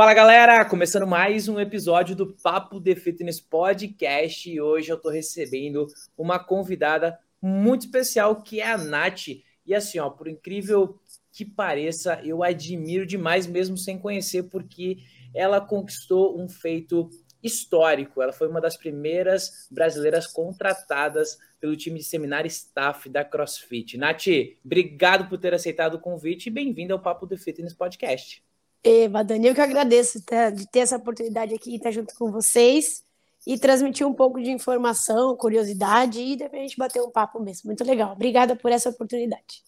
Fala galera, começando mais um episódio do Papo de Fitness Podcast e hoje eu tô recebendo uma convidada muito especial que é a Nath. E assim, ó, por incrível que pareça, eu admiro demais mesmo sem conhecer, porque ela conquistou um feito histórico. Ela foi uma das primeiras brasileiras contratadas pelo time de seminário staff da CrossFit. Nath, obrigado por ter aceitado o convite e bem-vindo ao Papo de Fitness Podcast. Eva, Dani, eu que agradeço tá, de ter essa oportunidade aqui, estar junto com vocês e transmitir um pouco de informação, curiosidade e de repente bater um papo mesmo. Muito legal. Obrigada por essa oportunidade.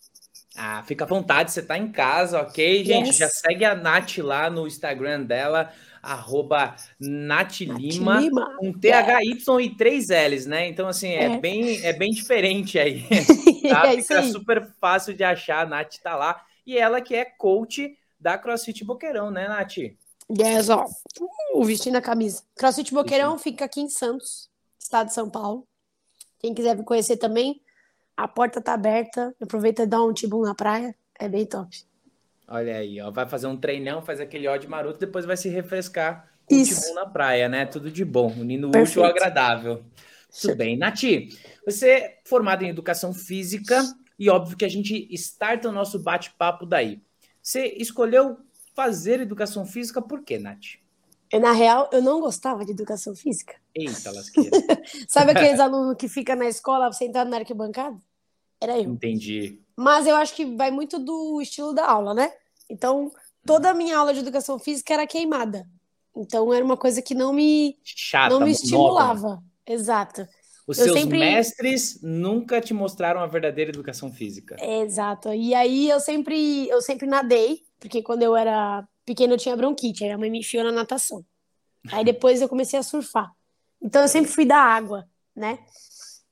Ah, fica à vontade, você está em casa, ok? Gente, yes. já segue a Nath lá no Instagram dela, arroba Nath Lima, com THY e três L's, né? Então, assim, é, é, Bem, é bem diferente aí. Tá? é Fica super fácil de achar, a Nath tá lá. E ela que é coach da CrossFit Boqueirão, né, Nath? Yes, ó. Uh, vestindo a camisa. CrossFit Boqueirão fica aqui em Santos, estado de São Paulo. Quem quiser me conhecer também, a porta tá aberta. Aproveita e dá um tibum na praia. É bem top. Olha aí, ó. Vai fazer um treinão, faz aquele ódio maroto, depois vai se refrescar com Isso. o tibum na praia, né? Tudo de bom. Unindo Perfeito. útil ao agradável. Tudo bem. Nath, você é formada em educação física e óbvio que a gente starta o nosso bate-papo daí. Você escolheu fazer educação física por quê, Nath? Na real, eu não gostava de educação física. Eita, lasqueira. Sabe aqueles alunos que ficam na escola sentado na arquibancada? Era eu. Entendi. Mas eu acho que vai muito do estilo da aula, né? Então, toda a minha aula de educação física era queimada. Então, era uma coisa que não me, Chata, não me estimulava. Exato. Os eu seus sempre... mestres nunca te mostraram a verdadeira educação física. Exato. E aí eu sempre, eu sempre nadei, porque quando eu era pequena eu tinha bronquite, aí a mãe me enfiou na natação. Aí depois eu comecei a surfar. Então eu sempre fui da água, né?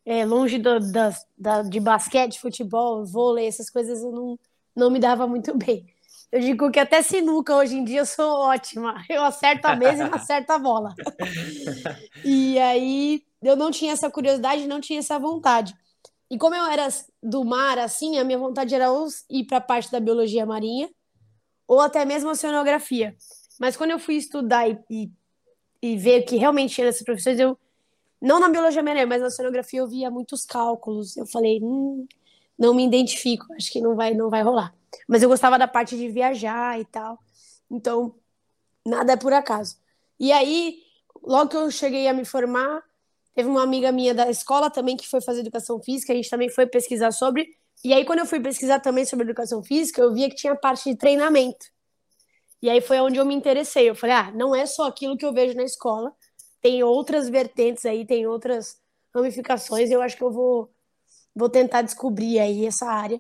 É, longe do, da, da, de basquete, futebol, vôlei, essas coisas eu não, não me dava muito bem. Eu digo que até sinuca hoje em dia eu sou ótima. Eu acerto a mesa e não acerto a bola. e aí eu não tinha essa curiosidade, não tinha essa vontade. E como eu era do mar, assim, a minha vontade era ou ir para a parte da biologia marinha, ou até mesmo a oceanografia. Mas quando eu fui estudar e, e, e ver que realmente tinha essas profissões, eu, não na biologia marinha, mas na oceanografia eu via muitos cálculos. Eu falei, hum, não me identifico, acho que não vai, não vai rolar. Mas eu gostava da parte de viajar e tal. Então, nada é por acaso. E aí, logo que eu cheguei a me formar, Teve uma amiga minha da escola também que foi fazer educação física, a gente também foi pesquisar sobre. E aí, quando eu fui pesquisar também sobre educação física, eu via que tinha parte de treinamento. E aí foi onde eu me interessei. Eu falei, ah, não é só aquilo que eu vejo na escola, tem outras vertentes aí, tem outras ramificações, eu acho que eu vou, vou tentar descobrir aí essa área.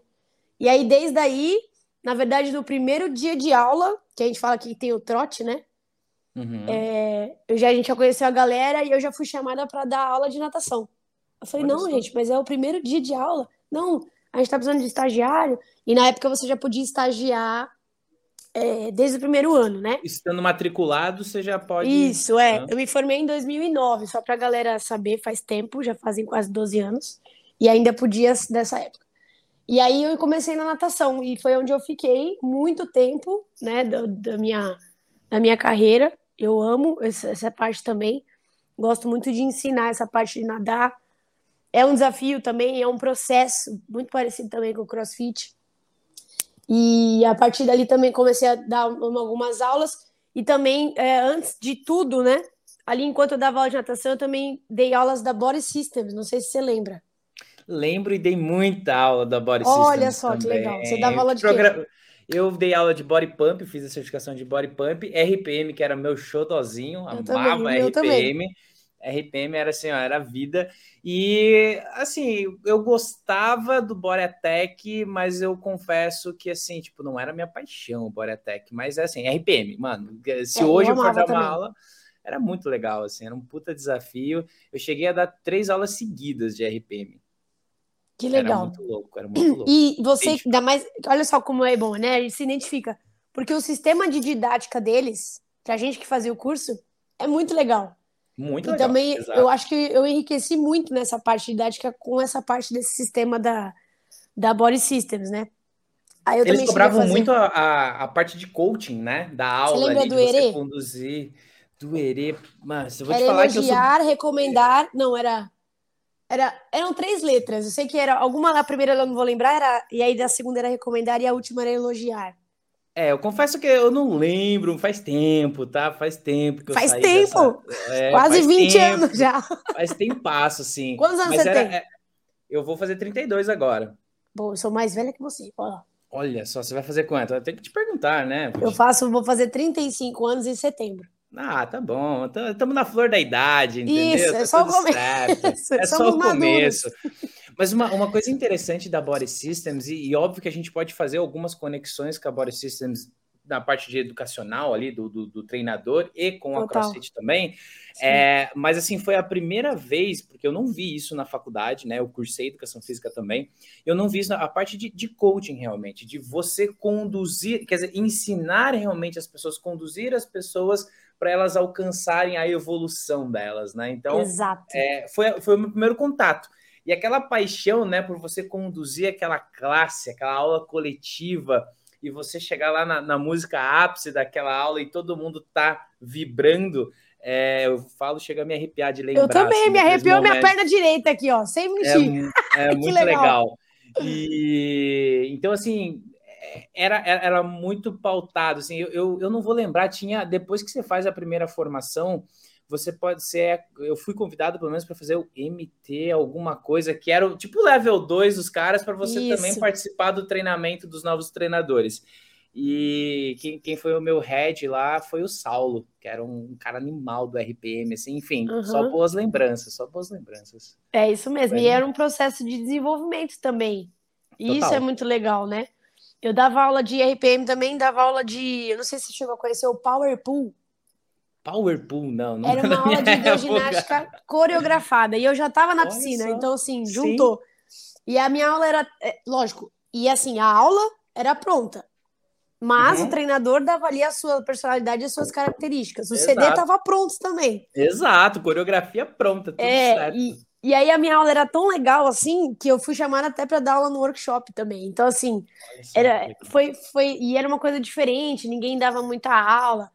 E aí, desde aí, na verdade, no primeiro dia de aula, que a gente fala que tem o trote, né? Uhum. É, eu já, a gente já conheceu a galera e eu já fui chamada para dar aula de natação. Eu falei, Olha não, gente, mas é o primeiro dia de aula. Não, a gente tá precisando de estagiário. E na época você já podia estagiar é, desde o primeiro ano, né? Estando matriculado, você já pode. Isso, é. Ah. Eu me formei em 2009, só pra galera saber, faz tempo, já fazem quase 12 anos. E ainda podia dessa época. E aí eu comecei na natação, e foi onde eu fiquei muito tempo, né, da, da minha, da minha carreira. Eu amo essa, parte também. Gosto muito de ensinar essa parte de nadar. É um desafio também, é um processo muito parecido também com o CrossFit. E a partir dali também comecei a dar algumas aulas. E também, é, antes de tudo, né? Ali, enquanto eu dava aula de natação, eu também dei aulas da Body Systems. Não sei se você lembra. Lembro e dei muita aula da Body Olha Systems. Olha só também. que legal. Você dava aula de Progra... quê? Eu dei aula de body pump, fiz a certificação de body pump, RPM, que era meu xodózinho, amava também, RPM. RPM era assim, ó, era vida. E assim, eu gostava do Attack, mas eu confesso que assim, tipo, não era minha paixão o Attack, mas é assim, RPM, mano. Se é, hoje eu, eu for dar uma aula, era muito legal, assim, era um puta desafio. Eu cheguei a dar três aulas seguidas de RPM. Que legal. Era muito louco, era muito louco. E você, ainda mais, olha só como é bom, né? A gente se identifica. Porque o sistema de didática deles, pra gente que fazia o curso, é muito legal. Muito e legal. também exato. eu acho que eu enriqueci muito nessa parte didática com essa parte desse sistema da, da Body Systems, né? Aí eu Eles cobravam fazer. muito a, a, a parte de coaching, né? Da aula lembra ali, do de você Herê? conduzir. Do Herê. Mas eu vou te Era falar que eu sou. elogiar, recomendar. Não, era. Era, eram três letras. Eu sei que era. Alguma na primeira eu não vou lembrar, era, e aí da segunda era recomendar e a última era elogiar. É, eu confesso que eu não lembro, faz tempo, tá? Faz tempo que eu Faz tempo! dessa- é, Quase faz 20 tempo, anos já. Faz tempasso, assim. Quantos anos Mas você era- tem? é, eu vou fazer 32 agora. Bom, eu sou mais velha que você. Ó, Olha só, você vai fazer quanto? Eu tenho que te perguntar, né? eu faço, vou fazer 35 anos em setembro. Ah, tá bom. Estamos na flor da idade, entendeu? Isso, é Tá só o começo. É só o começo. Mas uma, uma coisa interessante da Body Systems, e, e óbvio que a gente pode fazer algumas conexões com a Body Systems na parte de educacional ali, do, do, do treinador e com a Total. CrossFit também. É, mas assim, foi a primeira vez, porque eu não vi isso na faculdade, né? Eu cursei educação física também. Eu não vi isso na a parte de, de coaching realmente, de você conduzir, quer dizer, ensinar realmente as pessoas, conduzir as pessoas para elas alcançarem a evolução delas, né? Então, Exato. é, foi, foi o meu primeiro contato. E aquela paixão, né, por você conduzir aquela classe, aquela aula coletiva, e você chegar lá na, na música ápice daquela aula e todo mundo tá vibrando, é, eu falo, chega a me arrepiar de lembrar. eu também, assim, me arrepiou minha perna direita aqui, ó, sem É, mentir. é Que muito legal. legal. E então, assim, era, era, muito pautado. Assim, eu, eu, não vou lembrar, tinha. Depois que você faz a primeira formação, você pode ser. Eu fui convidado, pelo menos, para fazer o MT, alguma coisa, que era o tipo level 2 dos caras, para você Isso. também participar do treinamento dos novos treinadores. E quem, quem foi o meu head lá foi o Saulo, que era um cara animal do RPM, assim, enfim, só Uhum. boas lembranças, só boas lembranças. É isso mesmo. Foi E era um processo de desenvolvimento também. E isso Total. é muito legal, né? Eu dava aula de RPM também, dava aula de. Eu não sei se você chegou a conhecer o Power Pool. Power Pool, não, não Era uma aula de época. ginástica coreografada. E eu já tava na Olha piscina, só. então assim, Sim. juntou. E a minha aula era, é, lógico, e assim, a aula era pronta. Mas Uhum. o treinador dava ali a sua personalidade e as suas características. O CD Exato. tava pronto também. Exato, coreografia pronta, tudo É, certo. e, e aí a minha aula era tão legal assim que eu fui chamada até para dar aula no workshop também. Então, assim, era, foi, foi, e era uma coisa diferente, ninguém dava muita aula.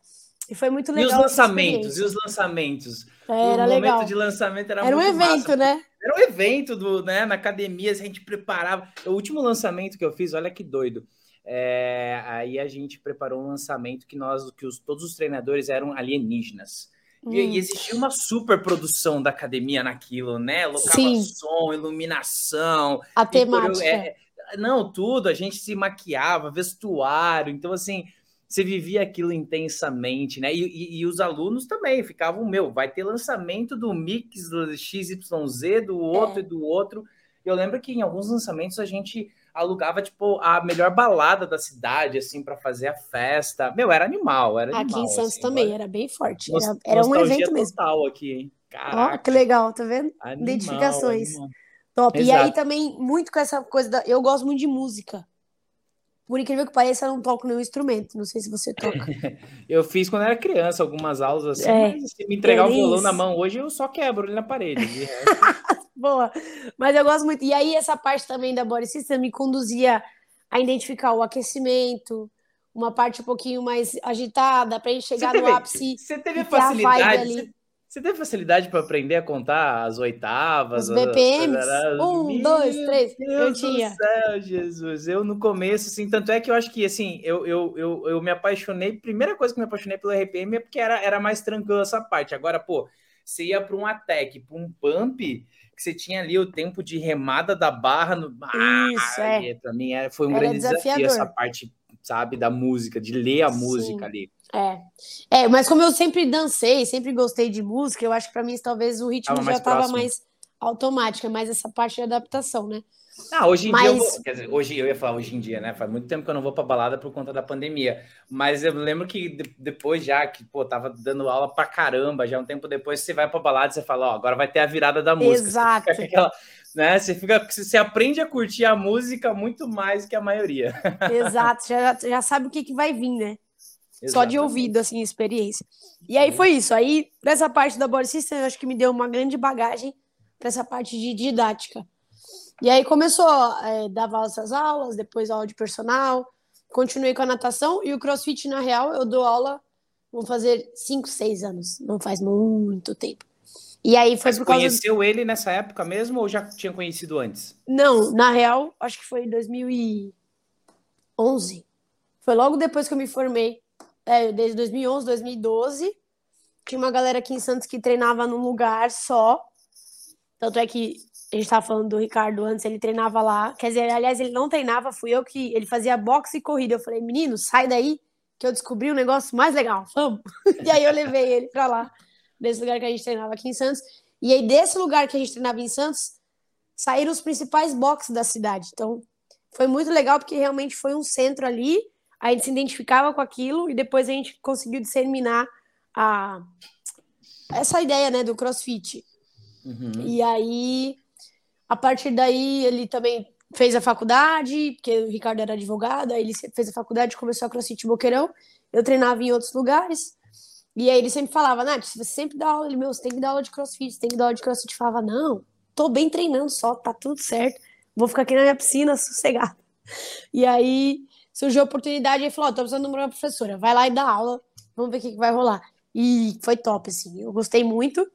E foi muito E legal. os essa lançamentos, e os lançamentos? Era o legal. momento de lançamento era, Era um evento, massa. né? Era um evento do, né, na academia, a gente preparava. O último lançamento que eu fiz, olha que doido. É, aí a gente preparou um lançamento que nós, que os, todos os treinadores eram alienígenas. E, Hum. e existia uma super produção da academia naquilo, né? Colocava Sim. som, iluminação, A temática. é, não, tudo, a gente se maquiava, vestuário, então assim, você vivia aquilo intensamente, né? E, e- e os alunos também ficavam, meu, vai ter lançamento do mix do XYZ, do outro É. e do outro. Eu lembro que em alguns lançamentos a gente alugava, tipo, a melhor balada da cidade, assim, para fazer a festa. Meu, era animal, era Aqui animal. em Santos assim, também, olha, era bem forte. Era, era um evento mesmo. total aqui, hein? Caraca, que legal, tá vendo? animal, identificações. animal. Top. E Exato. aí também, muito com essa coisa da. Eu gosto muito de música. Por incrível que pareça, eu não toco nenhum instrumento. Não sei se você toca. Eu fiz quando era criança algumas aulas assim, É, mas se me entregar o violão na mão hoje, eu só quebro ele na parede. Boa. Mas eu gosto muito. E aí, essa parte também da Body System me conduzia a identificar o aquecimento, uma parte um pouquinho mais agitada, pra gente chegar Você no teve- ápice. você teve a facilidade? Você, teve facilidade para aprender a contar as oitavas? Os BPMs? as- Um, Meu dois, três. Eu Deus tinha. do céu, Jesus. Eu no começo, assim, tanto é que eu acho que assim, eu, eu, eu, eu me apaixonei. Primeira coisa que eu me apaixonei pelo RPM é porque era, era mais tranquilo essa parte. Agora, pô, você ia para um ATEC, para um pump, que você tinha ali o tempo de remada da barra no. Isso, é. Para mim era, foi um Era grande desafio desafiador. essa parte, sabe, da música, de ler a Sim. música ali. É. É, mas como eu sempre dancei, sempre gostei de música, eu acho que pra mim talvez o ritmo Tava já tava próximo. mais automático, é mais essa parte de adaptação, né? Ah, hoje em dia eu Mas- vou, quer dizer, hoje eu ia falar hoje em dia, né? Faz muito tempo que eu não vou pra balada por conta da pandemia. Mas eu lembro que de- depois já que, pô, tava dando aula pra caramba, já um tempo depois você vai pra balada e você fala, ó, agora vai ter a virada da música. Exato. Você aquela, né? Você fica, você aprende a curtir a música muito mais que a maioria. Exato, já, já sabe o que, que vai vir, né? Só de Exatamente. ouvido, assim, experiência. E aí foi isso. Aí, nessa parte da Body System, eu acho que me deu uma grande bagagem para essa parte de didática. E aí começou, é, dava essas aulas, depois aula de personal, continuei com a natação e o crossfit, na real, eu dou aula, vou fazer 5, 6 anos, não faz muito tempo. E aí foi Mas por causa... conheceu ele nessa época mesmo ou já tinha conhecido antes? Não, na real, acho que foi em 2011. Foi logo depois que eu me formei, é, desde 2011, 2012. Tinha uma galera aqui em Santos que treinava num lugar só. Tanto é que a gente estava falando do Ricardo antes, ele treinava lá. Quer dizer, aliás, ele não treinava, fui eu que. Ele fazia boxe e corrida. Eu falei, menino, sai daí, que eu descobri um negócio mais legal, vamos. e aí eu levei ele para lá desse lugar que a gente treinava aqui em Santos. E aí, desse lugar que a gente treinava em Santos, saíram os principais boxes da cidade. Então, foi muito legal, porque realmente foi um centro ali, a gente se identificava com aquilo, e depois a gente conseguiu disseminar a, essa ideia, né, do crossfit. Uhum. E aí, a partir daí, ele também fez a faculdade, porque o Ricardo era advogado, aí ele fez a faculdade, começou a crossfit Boqueirão, eu treinava em outros lugares, e aí ele sempre falava, Nath, você sempre dá aula, ele, meu, você tem que dar aula de crossfit, você tem que dar aula de crossfit. Eu falava, não, tô bem treinando só, tá tudo certo, vou ficar aqui na minha piscina, sossegado. E aí surgiu a oportunidade e falou, oh, tô precisando de uma professora, vai lá e dá aula, vamos ver o que, que vai rolar. E foi top, assim, eu gostei muito.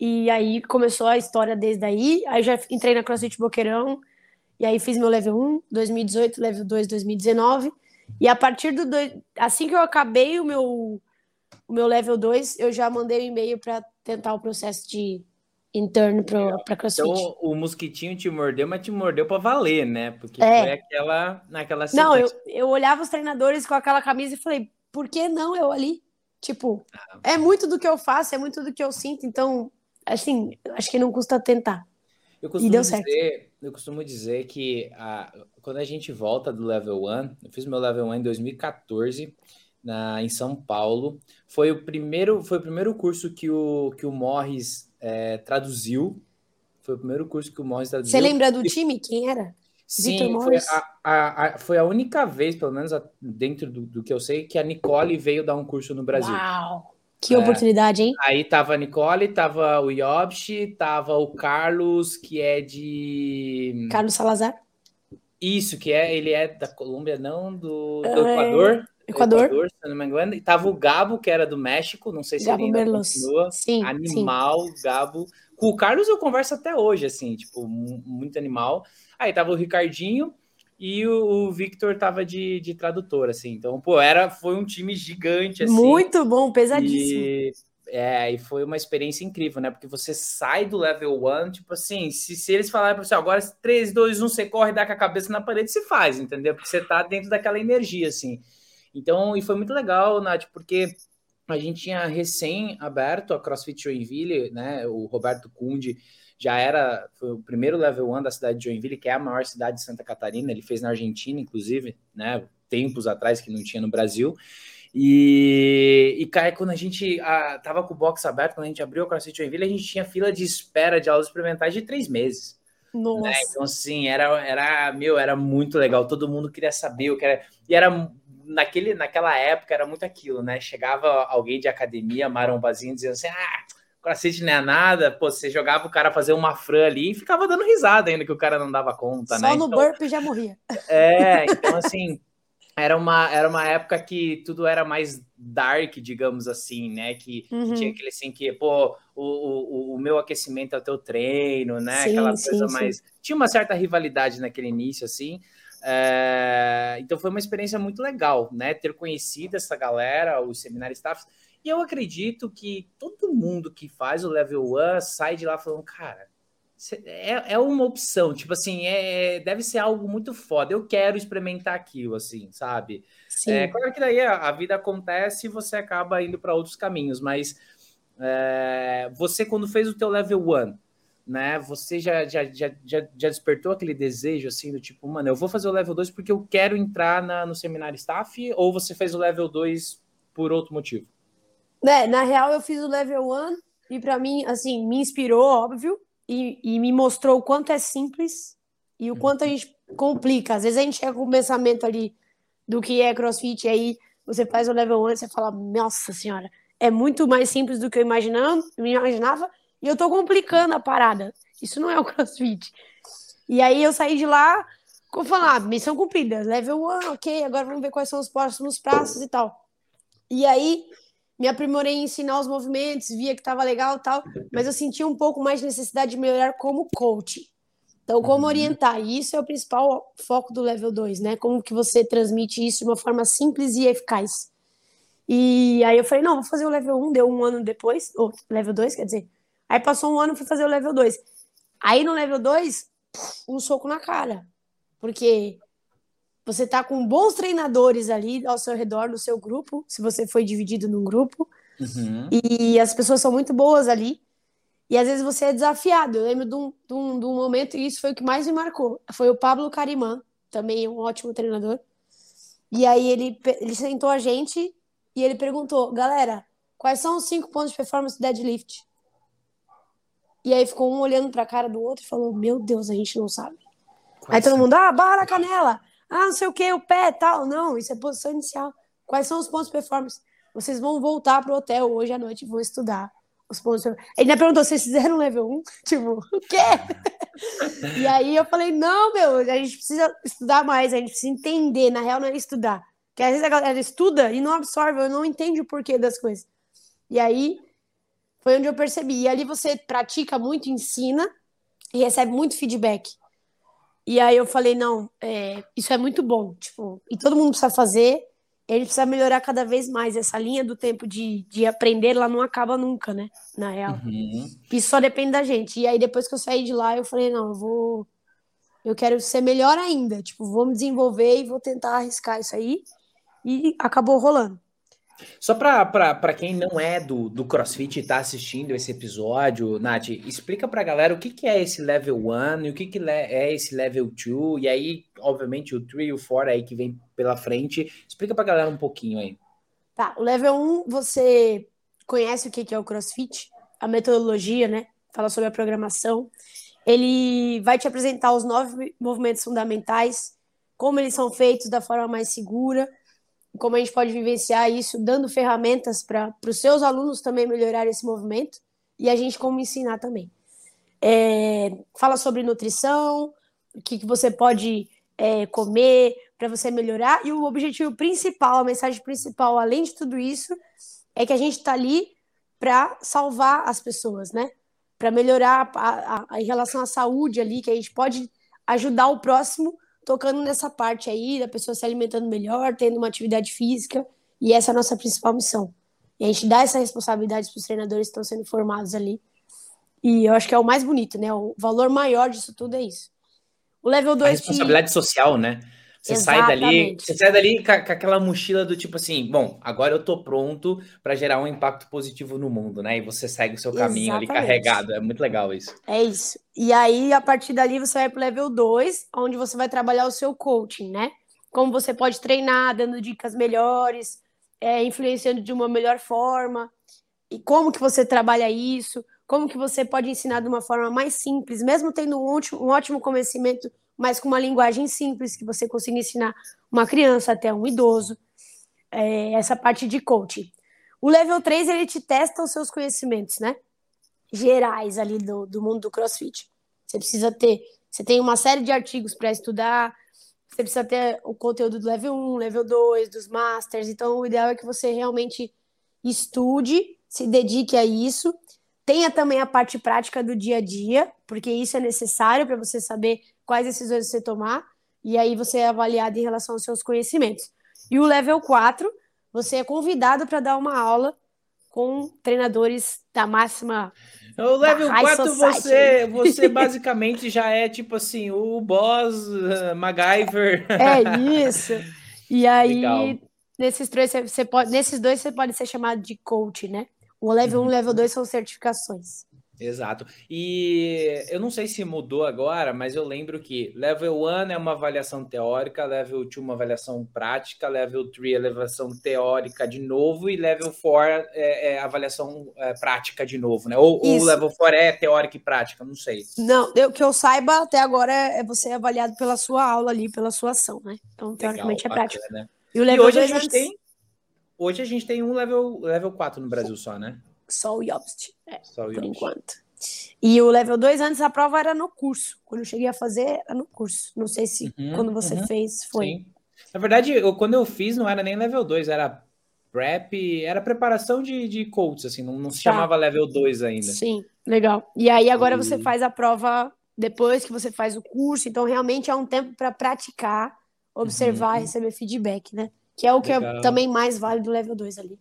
E aí começou a história desde aí, aí já entrei na CrossFit Boqueirão, e aí fiz meu level 1, 2018, level 2, 2019. E a partir do... Dois, assim que eu acabei o meu o meu level 2, eu já mandei um e-mail para tentar o processo de interno para CrossFit. Então o mosquitinho te mordeu, mas te mordeu para valer, né? Porque é. foi aquela naquela Não, eu, eu olhava os treinadores com aquela camisa e falei, por que não eu ali? Tipo, ah. é muito do que eu faço, é muito do que eu sinto, então, assim, acho que não custa tentar. Eu costumo, dizer, eu costumo dizer que a, quando a gente volta do level 1, eu fiz meu level 1 em 2014, na, em São Paulo. Foi o primeiro, foi o primeiro curso que o, que o Morris é, traduziu. Foi o primeiro curso que o Morris traduziu. Você lembra do time? Quem era? Sim, foi a, a, a, foi a, única vez, pelo menos dentro do, do, que eu sei, que a Nicole veio dar um curso no Brasil. Uau! Que é, oportunidade, hein? Aí tava a Nicole, tava o Yobshi, tava o Carlos, que é de. Carlos Salazar? Isso, que é, ele é da Colômbia, não do, do é... Equador. Equador. Equador, se não me engano. E tava o Gabo, que era do México, não sei se Gabo ele ainda Merlos. continua. Sim, animal, sim. Gabo. Com o Carlos eu converso até hoje, assim, tipo, muito animal. Aí tava o Ricardinho e o, o Victor tava de, de tradutor, assim. Então, pô, era, foi um time gigante, assim. Muito bom, pesadíssimo. E, é, e foi uma experiência incrível, né? Porque você sai do level 1, tipo assim, se, se eles falarem pra você, agora 3, 2, 1, você corre, dá com a cabeça na parede, se faz, entendeu? Porque você tá dentro daquela energia, assim. Então, e foi muito legal, Nath, porque a gente tinha recém aberto a CrossFit Joinville, né? O Roberto Cundi já era foi o primeiro level 1 da cidade de Joinville, que é a maior cidade de Santa Catarina. Ele fez na Argentina, inclusive, né? Tempos atrás que não tinha no Brasil. E, e cara, quando a gente a, tava com o box aberto, quando a gente abriu a CrossFit Joinville, a gente tinha fila de espera de aulas experimentais de três meses. Né? Então, assim, era, era, meu, era muito legal. Todo mundo queria saber o que era. E era naquele, naquela época era muito aquilo, né? Chegava alguém de academia, marombazinho, dizendo assim: ah, crossfit não é nada, pô, você jogava o cara fazer uma fran ali e ficava dando risada ainda que o cara não dava conta, Só né? Só no então, burp já morria. É, então assim. Era uma, era uma época que tudo era mais dark, digamos assim, né? Que, uhum. tinha aquele assim que, pô, o, o, o meu aquecimento é o teu treino, né? Sim, Aquela sim, coisa sim. mais. Tinha uma certa rivalidade naquele início, assim. É, então foi uma experiência muito legal, né? Ter conhecido essa galera, os seminários staffs. E eu acredito que todo mundo que faz o level 1 sai de lá falando, cara, é, é uma opção, tipo assim, é, deve ser algo muito foda. Eu quero experimentar aquilo, assim, sabe? Sim. É claro que daí a, vida acontece e você acaba indo para outros caminhos, mas é, você, quando fez o teu level 1, né? Você já, já, já, já, despertou aquele desejo assim do tipo, mano, eu vou fazer o level 2 porque eu quero entrar na, no seminário staff, ou você fez o level 2 por outro motivo? É, na real, eu fiz o level 1 e para mim, assim, me inspirou, óbvio, e, e me mostrou o quanto é simples e o quanto a uhum. gente complica. Às vezes a gente chega com o pensamento ali do que é crossfit, e aí você faz o level 1 e você fala, nossa senhora, é muito mais simples do que eu imaginando, imaginava, e eu tô complicando a parada. Isso não é o crossfit. E aí eu saí de lá, como falar, ah, missão cumprida, level 1, ok, agora vamos ver quais são os próximos passos e tal. E aí me aprimorei em ensinar os movimentos, via que estava legal e tal, mas eu sentia um pouco mais de necessidade de melhorar como coach. Então, como uhum. orientar? E isso é o principal foco do level 2, né? Como que você transmite isso de uma forma simples e eficaz. E aí eu falei, não, vou fazer o level 1, deu um ano depois, ou level 2, quer dizer. Aí passou um ano, fui fazer o level 2. Aí no level 2, um soco na cara. Porque você tá com bons treinadores ali ao seu redor, no seu grupo, se você foi dividido num grupo. Uhum. E as pessoas são muito boas ali. E às vezes você é desafiado. Eu lembro de um, de um, de um momento, e isso foi o que mais me marcou. Foi o Pablo Carimã, também um ótimo treinador. E aí ele, ele sentou a gente e ele perguntou, galera, quais são os cinco pontos de performance do deadlift? E aí ficou um olhando para a cara do outro e falou, meu Deus, a gente não sabe. Quais aí todo mundo, ah, barra na canela, ah, não sei o que, o pé tal. Não, isso é posição inicial. Quais são os pontos de performance? Vocês vão voltar pro hotel hoje à noite e vão estudar os pontos. Ele ainda perguntou: vocês fizeram level 1? Tipo, o quê? e aí eu falei: não, meu, a gente precisa estudar mais, a gente precisa entender. Na real, não é estudar. Porque às vezes a galera estuda e não absorve, não entende o porquê das coisas. E aí foi onde eu percebi. E ali você pratica muito, ensina e recebe muito feedback. E aí eu falei: não, é, isso é muito bom. Tipo, e todo mundo precisa fazer ele precisa melhorar cada vez mais. Essa linha do tempo de, de aprender, ela não acaba nunca, né? Na real. Uhum. Isso só depende da gente. E aí, depois que eu saí de lá, eu falei, não, eu vou. Eu quero ser melhor ainda. Tipo, vou me desenvolver e vou tentar arriscar isso aí. E acabou rolando. Só para quem não é do, do CrossFit e está assistindo esse episódio, Nath, explica para a galera o que, que é esse level 1 e o que, que é esse level 2, e aí, obviamente, o 3 e o 4 aí que vem pela frente. Explica para a galera um pouquinho aí. Tá, o level 1, você conhece o que, que é o CrossFit, a metodologia, né? Fala sobre a programação. Ele vai te apresentar os nove movimentos fundamentais, como eles são feitos da forma mais segura como a gente pode vivenciar isso, dando ferramentas para os seus alunos também melhorar esse movimento e a gente como ensinar também. É, fala sobre nutrição, o que, que você pode é, comer para você melhorar e o objetivo principal, a mensagem principal, além de tudo isso, é que a gente está ali para salvar as pessoas, né? Para melhorar a, a, a, em relação à saúde ali, que a gente pode ajudar o próximo tocando nessa parte aí da pessoa se alimentando melhor, tendo uma atividade física, e essa é a nossa principal missão. E a gente dá essa responsabilidade para os treinadores que estão sendo formados ali. E eu acho que é o mais bonito, né? O valor maior disso tudo é isso. O level 2. A responsabilidade que... social, né? Você Exatamente. sai dali, você sai dali com, com, aquela mochila do tipo assim, bom, agora eu tô pronto para gerar um impacto positivo no mundo, né? E você segue o seu caminho Exatamente. ali carregado. É muito legal isso. É isso. E aí, a partir dali, você vai pro level 2, onde você vai trabalhar o seu coaching, né? Como você pode treinar, dando dicas melhores, é, influenciando de uma melhor forma. E como que você trabalha isso, como que você pode ensinar de uma forma mais simples, mesmo tendo um ótimo, um ótimo conhecimento mas com uma linguagem simples, que você consiga ensinar uma criança até um idoso, é, essa parte de coaching. O level 3, ele te testa os seus conhecimentos, né? Gerais ali do, do mundo do CrossFit. Você precisa ter, você tem uma série de artigos para estudar, você precisa ter o conteúdo do level 1, level 2, dos masters, então o ideal é que você realmente estude, se dedique a isso, tenha também a parte prática do dia a dia, porque isso é necessário para você saber quais decisões você tomar, e aí você é avaliado em relação aos seus conhecimentos. E o level 4, você é convidado para dar uma aula com treinadores da máxima. O level 4 você, você basicamente já é tipo assim, o boss uh, MacGyver. É isso. E aí, Legal. nesses três, você pode, nesses dois você pode ser chamado de coach, né? O level 1 e o level 2 são certificações. Exato. E eu não sei se mudou agora, mas eu lembro que level 1 é uma avaliação teórica, level 2 uma avaliação prática, level 3 é avaliação teórica de novo e level 4 é, é avaliação é, prática de novo, né? Ou, o level 4 é teórica e prática, não sei. Não, o que eu saiba até agora é você avaliado pela sua aula ali, pela sua ação, né? Então, teoricamente Legal, é prática. E, o level e hoje a gente tem hoje a gente tem um level level 4 no Brasil só, né? Só o Yoast, é, só o por enquanto. E o level 2, antes a prova era no curso. Quando eu cheguei a fazer, era no curso. Não sei se uhum, quando você uhum. fez foi. Sim. Na verdade, eu, quando eu fiz, não era nem level 2, era prep, era preparação de, de coaches, assim, não, não se tá. chamava level 2 ainda. Sim, legal. E aí agora e... você faz a prova depois que você faz o curso, então realmente é um tempo para praticar, observar, uhum. receber feedback, né? Que é o que é também mais vale do level 2 ali.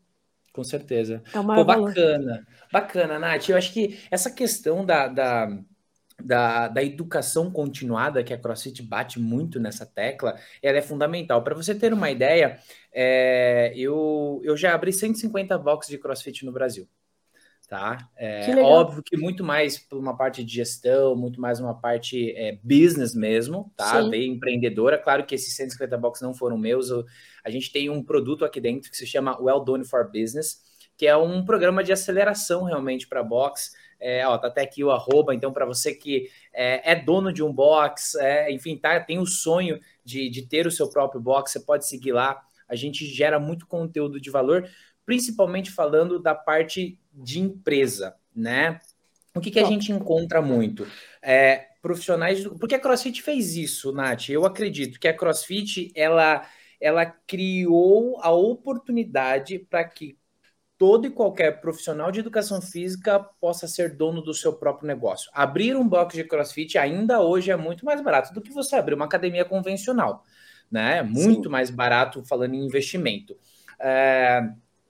Com certeza. É Pô, bacana. Bacana, Nath. Eu acho que essa questão da, da, da, da, educação continuada, que a CrossFit bate muito nessa tecla, ela é fundamental. Para você ter uma ideia, é, eu, eu já abri 150 boxes de CrossFit no Brasil tá? É óbvio que muito mais por uma parte de gestão, muito mais uma parte é, business mesmo, tá? Sim. Bem empreendedora. Claro que esses 150 boxes não foram meus. Eu, a gente tem um produto aqui dentro que se chama Well Done for Business, que é um programa de aceleração realmente para box. É, ó, tá até aqui o arroba, então para você que é, é, dono de um box, é, enfim, tá, tem o sonho de, de ter o seu próprio box, você pode seguir lá. A gente gera muito conteúdo de valor, principalmente falando da parte de empresa, né? O que, que a gente encontra muito? É, profissionais. Porque a CrossFit fez isso, Nath. Eu acredito que a CrossFit ela, ela criou a oportunidade para que todo e qualquer profissional de educação física possa ser dono do seu próprio negócio. Abrir um box de CrossFit ainda hoje é muito mais barato do que você abrir uma academia convencional, né? Muito Sim. mais barato falando em investimento. É,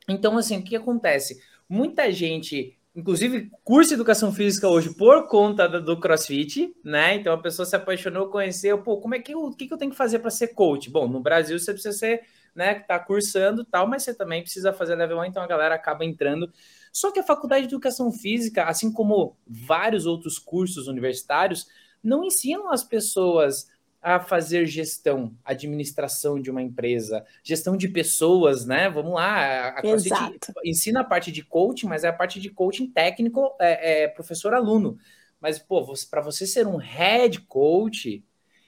então, assim, o que acontece? muita gente, inclusive curso de educação física hoje por conta do, CrossFit, né? Então a pessoa se apaixonou, conheceu, pô, como é que eu, o que, que eu tenho que fazer para ser coach? Bom, no Brasil você precisa ser, né, que tá cursando tal, mas você também precisa fazer level 1, então a galera acaba entrando. Só que a faculdade de educação física, assim como vários outros cursos universitários, não ensinam as pessoas a fazer gestão, administração de uma empresa, gestão de pessoas, né? Vamos lá, a Exato. ensina a parte de coaching, mas é a parte de coaching técnico, é, é professor-aluno. Mas, pô, para você ser um head coach,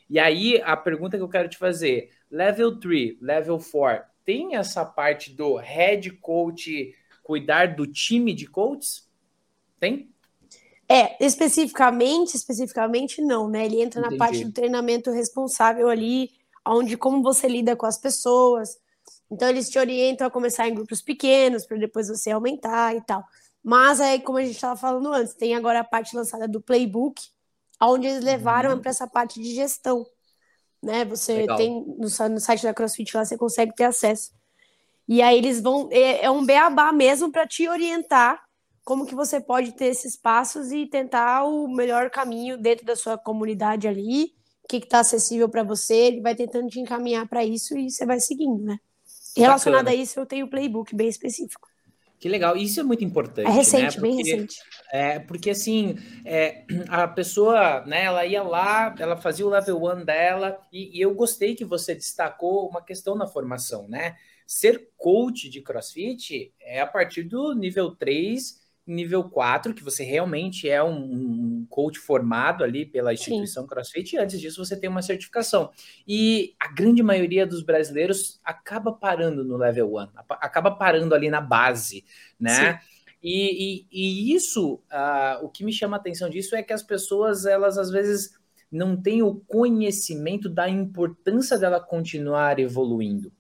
e aí a pergunta que eu quero te fazer, level 3, level 4, tem essa parte do head coach cuidar do time de coaches? Tem? É, especificamente, especificamente não, né? Ele entra Entendi. na parte do treinamento responsável ali, onde como você lida com as pessoas. Então eles te orientam a começar em grupos pequenos para depois você aumentar e tal. Mas aí, como a gente estava falando antes, tem agora a parte lançada do playbook, onde eles levaram uhum. para essa parte de gestão. Né? Você Legal. tem no, no, site da CrossFit lá, você consegue ter acesso. E aí eles vão. É, é um beabá mesmo para te orientar como que você pode ter esses passos e tentar o melhor caminho dentro da sua comunidade ali, o que está acessível para você, ele vai tentando te encaminhar para isso e você vai seguindo, né? Relacionado a isso, eu tenho um playbook bem específico. Que legal, isso é muito importante. É recente, né? porque, bem recente. É, porque assim, é, a pessoa, né, ela ia lá, ela fazia o level one dela, e, e eu gostei que você destacou uma questão na formação, né? Ser coach de crossfit é a partir do nível 3 nível 4, que você realmente é um, um coach formado ali pela instituição Sim. CrossFit, e antes disso você tem uma certificação. E a grande maioria dos brasileiros acaba parando no level 1, acaba parando ali na base, né? E, e, e, isso, uh, o que me chama a atenção disso é que as pessoas, elas às vezes não têm o conhecimento da importância dela continuar evoluindo.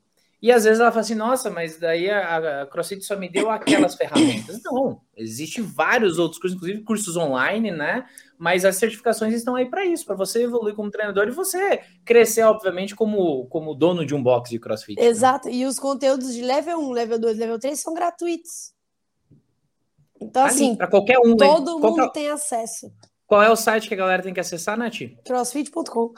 E às vezes ela fala assim, nossa, mas daí a, a CrossFit só me deu aquelas ferramentas. Não, existem vários outros cursos, inclusive cursos online, né? Mas as certificações estão aí para isso, para você evoluir como treinador e você crescer, obviamente, como, como dono de um box de CrossFit. Né? Exato, né? e os conteúdos de level 1, level 2, level 3 são gratuitos. Então, Ali, assim, para qualquer um, todo né? mundo qualquer... tem acesso. Qual é o site que a galera tem que acessar, Nath? Crossfit.com.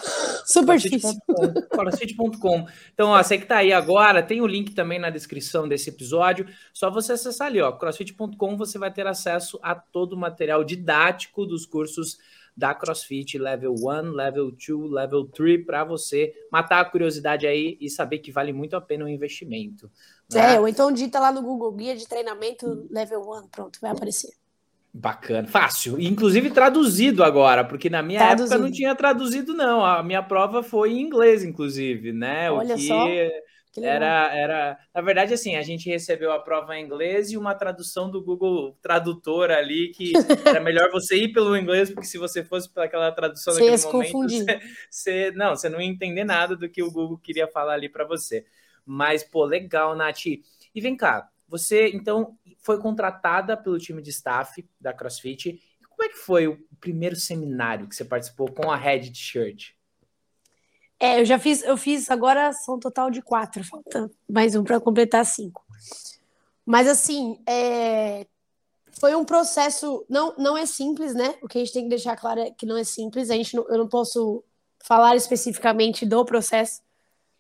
Super difícil. Crossfit.com. Então, ó, você que tá aí agora, tem o link também na descrição desse episódio. Só você acessar ali, ó, crossfit.com, você vai ter acesso a todo o material didático dos cursos da CrossFit Level 1, Level 2, Level 3, para você matar a curiosidade aí e saber que vale muito a pena o investimento. Né? É, ou então dita lá no Google Guia de Treinamento Level 1, pronto, vai aparecer. Bacana, fácil. Inclusive traduzido agora, porque na minha traduzido. época não tinha traduzido, não. A minha prova foi em inglês, inclusive, né? Olha o que só. Era, era, na verdade, assim, a gente recebeu a prova em inglês e uma tradução do Google Tradutor ali, que era melhor você ir pelo inglês, porque se você fosse para aquela tradução você naquele momento, você, você, não, você não ia entender nada do que o Google queria falar ali para você. Mas, pô, legal, Nath. E vem cá, você então foi contratada pelo time de staff da CrossFit. E como é que foi o primeiro seminário que você participou com a Red T-shirt? É, eu já fiz, eu fiz agora são um total de quatro, falta mais um para completar cinco. Mas assim, é, foi um processo, não, não é simples, né? O que a gente tem que deixar claro é que não é simples. A gente não, eu não posso falar especificamente do processo,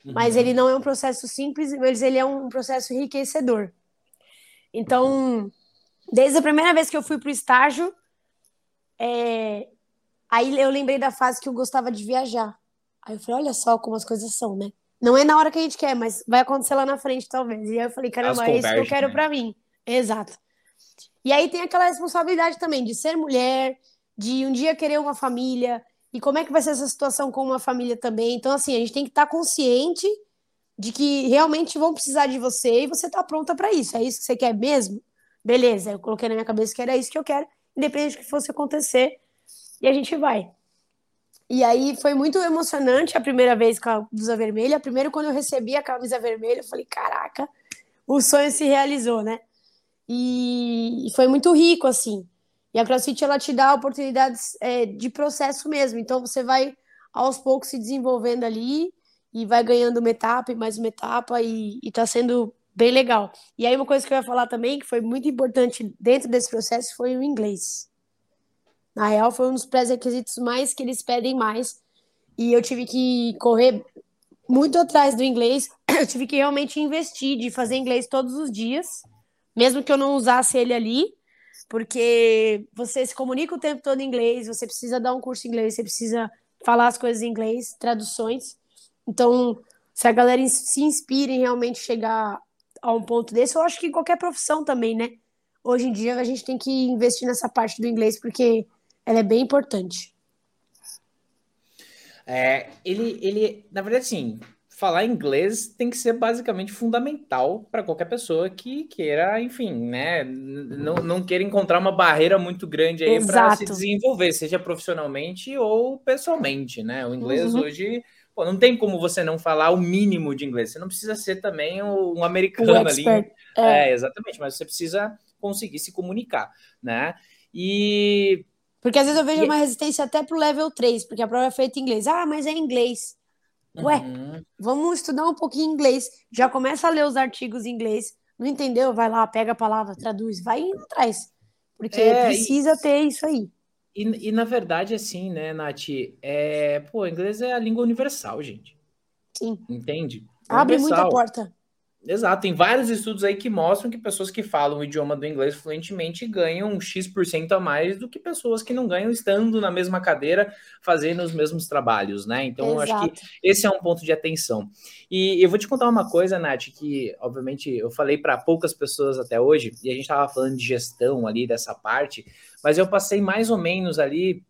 uhum. mas ele não é um processo simples, mas ele é um processo enriquecedor. Então, desde a primeira vez que eu fui para o estágio, é, aí eu lembrei da fase que eu gostava de viajar. Aí eu falei, olha só como as coisas são, né? Não é na hora que a gente quer, mas vai acontecer lá na frente, talvez. E aí eu falei, caramba, é isso que eu quero né? para mim. Exato. E aí tem aquela responsabilidade também de ser mulher, de um dia querer uma família, e como é que vai ser essa situação com uma família também. Então, assim, a gente tem que estar tá consciente de que realmente vão precisar de você e você tá pronta para isso. É isso que você quer mesmo? Beleza, eu coloquei na minha cabeça que era isso que eu quero, independente do que fosse acontecer, e a gente vai. E aí foi muito emocionante a primeira vez com a blusa vermelha. Primeiro, quando eu recebi a camisa vermelha, eu falei: caraca, o sonho se realizou, né? E foi muito rico, assim. E a CrossFit, ela te dá oportunidades é, de processo mesmo. Então, você vai aos poucos se desenvolvendo ali e vai ganhando uma etapa e mais uma etapa e, e tá sendo bem legal. E aí, uma coisa que eu ia falar também, que foi muito importante dentro desse processo, foi o inglês. Na real, foi um dos pré-requisitos mais que eles pedem mais. E eu tive que correr muito atrás do inglês. Eu tive que realmente investir de fazer inglês todos os dias, mesmo que eu não usasse ele ali, porque você se comunica o tempo todo em inglês, você precisa dar um curso em inglês, você precisa falar as coisas em inglês, traduções. Então, se a galera se inspira em realmente chegar a um ponto desse, eu acho que em qualquer profissão também, né? Hoje em dia a gente tem que investir nessa parte do inglês, porque ela é bem importante. É, ele, ele, na verdade, sim, falar inglês tem que ser basicamente fundamental para qualquer pessoa que queira, enfim, né, não, não queira encontrar uma barreira muito grande aí para se desenvolver, seja profissionalmente ou pessoalmente, né? O inglês uhum. hoje, pô, não tem como você não falar o mínimo de inglês. Você não precisa ser também um americano ali. É. é, exatamente, mas você precisa conseguir se comunicar, né? E porque às vezes eu vejo e... uma resistência até pro level 3, porque a prova é feita em inglês. Ah, mas é inglês. Ué, uhum. vamos estudar um pouquinho inglês. Já começa a ler os artigos em inglês. Não entendeu? Vai lá, pega a palavra, traduz, vai indo atrás. Porque é, precisa e... ter isso aí. E, e, na verdade, assim, né, Nath? É, pô, inglês é a língua universal, gente. Sim. Entende? Abre muita porta. Exato, tem vários estudos aí que mostram que pessoas que falam o idioma do inglês fluentemente ganham um X% a mais do que pessoas que não ganham estando na mesma cadeira fazendo os mesmos trabalhos, né? Então, eu acho que esse é um ponto de atenção. E eu vou te contar uma coisa, Nath, que obviamente eu falei para poucas pessoas até hoje, e a gente estava falando de gestão ali dessa parte, mas eu passei mais ou menos ali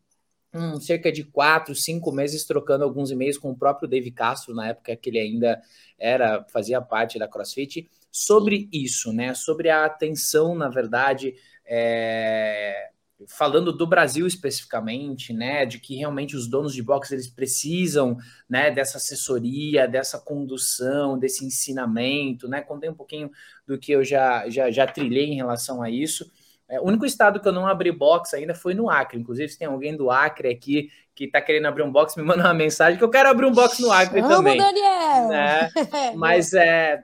um, cerca de quatro, cinco meses trocando alguns e-mails com o próprio Dave Castro, na época que ele ainda era fazia parte da CrossFit, sobre isso, né? Sobre a atenção, na verdade, é, falando do Brasil especificamente, né? De que realmente os donos de boxe eles precisam, né? Dessa assessoria, dessa condução, desse ensinamento, né? Contei um pouquinho do que eu já, já, já trilhei em relação a isso. É, o único estado que eu não abri box ainda foi no Acre. Inclusive, se tem alguém do Acre aqui que está querendo abrir um box, me manda uma mensagem que eu quero abrir um box no Acre Chama também. Daniel! Né? Mas é,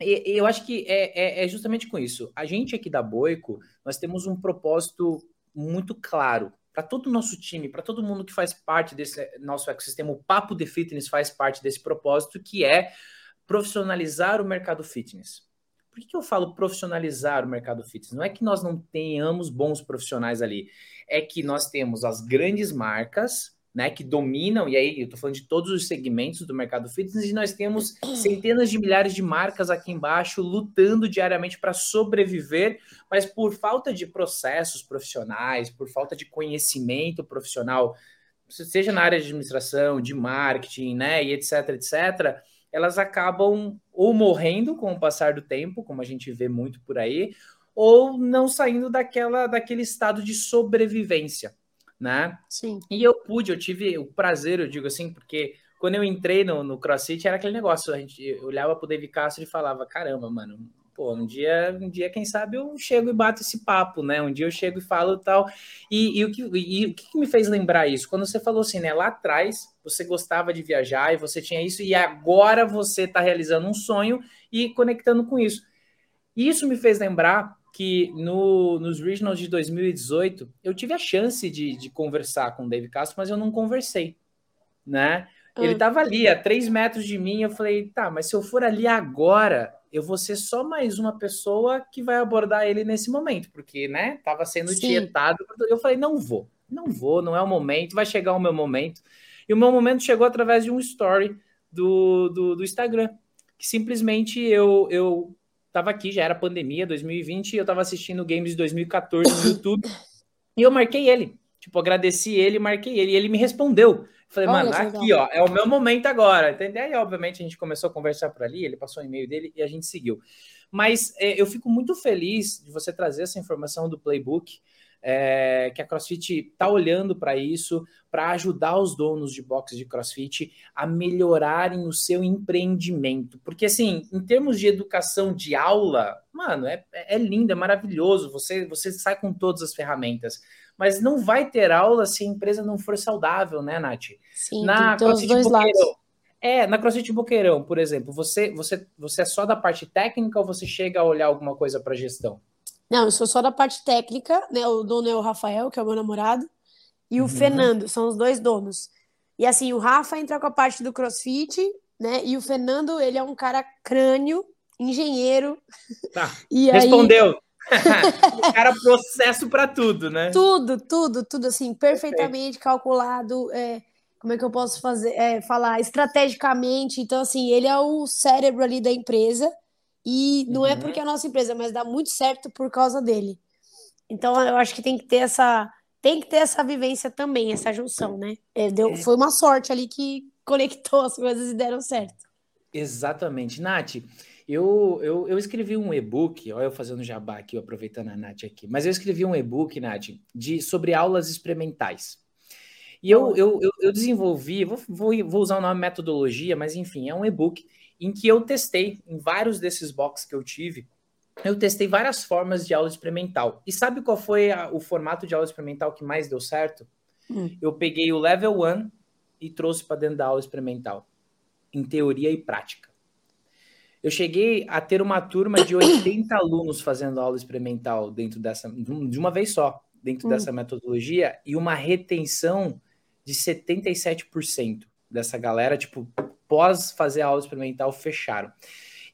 eu acho que é, é, é, justamente com isso. A gente aqui da Boico, nós temos um propósito muito claro para todo o nosso time, para todo mundo que faz parte desse nosso ecossistema. O Papo de Fitness faz parte desse propósito, que é profissionalizar o mercado fitness. Por que, que eu falo profissionalizar o mercado fitness? Não é que nós não tenhamos bons profissionais ali, é que nós temos as grandes marcas, né, que dominam, e aí eu estou falando de todos os segmentos do mercado fitness, e nós temos centenas de milhares de marcas aqui embaixo lutando diariamente para sobreviver, mas por falta de processos profissionais, por falta de conhecimento profissional, seja na área de administração, de marketing, né, e etc, etc, elas acabam ou morrendo com o passar do tempo, como a gente vê muito por aí, ou não saindo daquela daquele estado de sobrevivência, né? Sim. E eu pude, eu tive o prazer, eu digo assim, porque quando eu entrei no, no CrossFit era aquele negócio, a gente olhava pro David Castro e falava, caramba, mano, pô, um dia, um dia, quem sabe, eu chego e bato esse papo, né? Um dia eu chego e falo tal. E, e o, que, e, o que me fez lembrar isso? Quando você falou assim, né? Lá atrás você gostava de viajar e você tinha isso, e agora você está realizando um sonho e conectando com isso. Isso me fez lembrar que no, nos Regionals de 2018 eu tive a chance de, de conversar com o Dave Castro, mas eu não conversei, né? Ele estava hum. ali a três metros de mim. Eu falei, tá, mas se eu for ali agora, eu vou ser só mais uma pessoa que vai abordar ele nesse momento, porque, né, tava sendo Sim. tietado. Eu falei, não vou, não vou, não é o momento, vai chegar o meu momento. E o meu momento chegou através de um story do, do, do Instagram, que simplesmente eu, eu tava aqui, já era pandemia, 2020, e eu tava assistindo games de 2014 no YouTube, e eu marquei ele. Tipo, agradeci ele, marquei ele, e ele me respondeu. Falei, Olha, mano, aqui, ó, é o meu momento agora, entendeu? Aí, obviamente, a gente começou a conversar por ali, ele passou o e-mail dele e a gente seguiu. Mas é, eu fico muito feliz de você trazer essa informação do playbook, é, que a CrossFit está olhando para isso, para ajudar os donos de boxes de CrossFit a melhorarem o seu empreendimento. Porque, assim, em termos de educação de aula, mano, é, é lindo, é maravilhoso, você, você sai com todas as ferramentas mas não vai ter aula se a empresa não for saudável, né, Nath? Sim, na tem CrossFit dois Boqueirão, lados. É, na CrossFit Boqueirão, por exemplo, você, você, você é só da parte técnica ou você chega a olhar alguma coisa para gestão? Não, eu sou só da parte técnica, né? O dono é o Rafael, que é o meu namorado, e o uhum. Fernando, são os dois donos. E assim, o Rafa entra com a parte do CrossFit, né? E o Fernando, ele é um cara crânio, engenheiro. Tá. E Respondeu. Aí, o cara processo para tudo, né? Tudo, tudo, tudo assim, perfeitamente Perfeito. calculado. É, como é que eu posso fazer? É, falar estrategicamente. Então, assim, ele é o cérebro ali da empresa. E não é uhum. é porque é a nossa empresa, mas dá muito certo por causa dele. Então, eu acho que tem que ter essa, tem que ter essa vivência também, essa junção, né? É, deu, é. Foi uma sorte ali que conectou as coisas e deram certo. Exatamente. Nath, eu, eu, eu escrevi um e-book, olha eu fazendo jabá aqui, aproveitando a Nath aqui, mas eu escrevi um e-book, Nath, de, sobre aulas experimentais. E eu, eu, eu, eu desenvolvi, vou, vou, vou usar o nome metodologia, mas enfim, é um e-book em que eu testei em vários desses boxes que eu tive, eu testei várias formas de aula experimental. E sabe qual foi a, o formato de aula experimental que mais deu certo? Hum. Eu peguei o level 1 e trouxe para dentro da aula experimental, em teoria e prática. Eu cheguei a ter uma turma de 80 alunos fazendo aula experimental dentro dessa, de uma vez só, dentro hum. dessa metodologia, e uma retenção de 77% dessa galera, tipo, pós fazer a aula experimental, fecharam.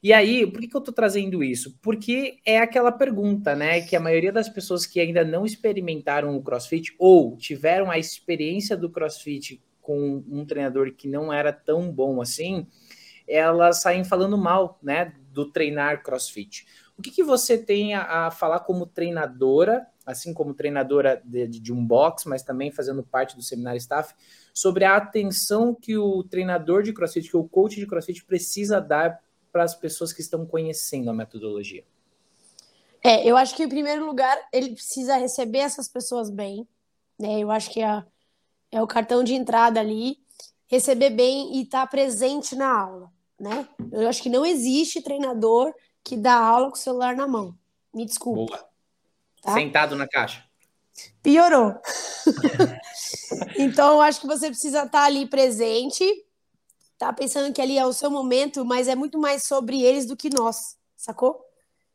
E aí, por que, que eu estou trazendo isso? Porque é aquela pergunta, né? Que a maioria das pessoas que ainda não experimentaram o CrossFit ou tiveram a experiência do CrossFit com um treinador que não era tão bom assim, elas saem falando mal, né, do treinar CrossFit. O que, que você tem a, a falar como treinadora, assim como treinadora de, de, um box, mas também fazendo parte do seminário staff, sobre a atenção que o treinador de CrossFit, que o coach de CrossFit precisa dar para as pessoas que estão conhecendo a metodologia? É, eu acho que em primeiro lugar ele precisa receber essas pessoas bem, né? Eu acho que é, é o cartão de entrada ali, receber bem e estar tá presente na aula né? Eu acho que não existe treinador que dá aula com o celular na mão. Me desculpa. Boa. Tá? Sentado na caixa. Piorou. então, eu acho que você precisa estar ali presente, tá pensando que ali é o seu momento, mas é muito mais sobre eles do que nós, sacou?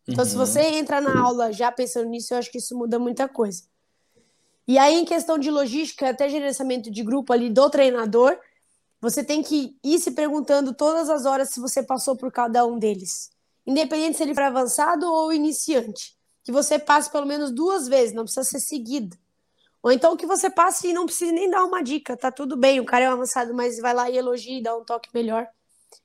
Então, uhum. se você entra na aula já pensando nisso, eu acho que isso muda muita coisa. E aí, em questão de logística, até gerenciamento de grupo ali do treinador, você tem que ir se perguntando todas as horas se você passou por cada um deles. Independente se ele for avançado ou iniciante. Que você passe pelo menos duas vezes, não precisa ser seguida. Ou então que você passe e não precise nem dar uma dica, tá tudo bem, o cara é um avançado, mas vai lá e elogia e dá um toque melhor.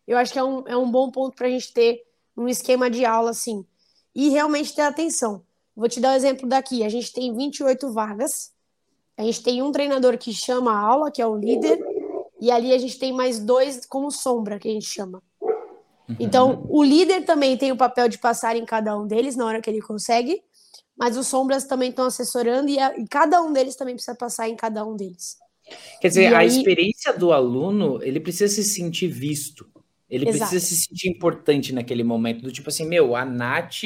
Eu acho que é um, é um bom ponto para a gente ter um esquema de aula assim. E realmente ter atenção. Vou te dar o um exemplo daqui. A gente tem 28 vagas. A gente tem um treinador que chama a aula, que é o líder, e ali a gente tem mais dois como sombra, que a gente chama. Uhum. Então, o líder também tem o papel de passar em cada um deles na hora que ele consegue, mas os sombras também estão assessorando e, a, e cada um deles também precisa passar em cada um deles. Quer dizer, e a aí... experiência do aluno, ele precisa se sentir visto. Ele Exato. precisa se sentir importante naquele momento. Do tipo assim, meu, a Nath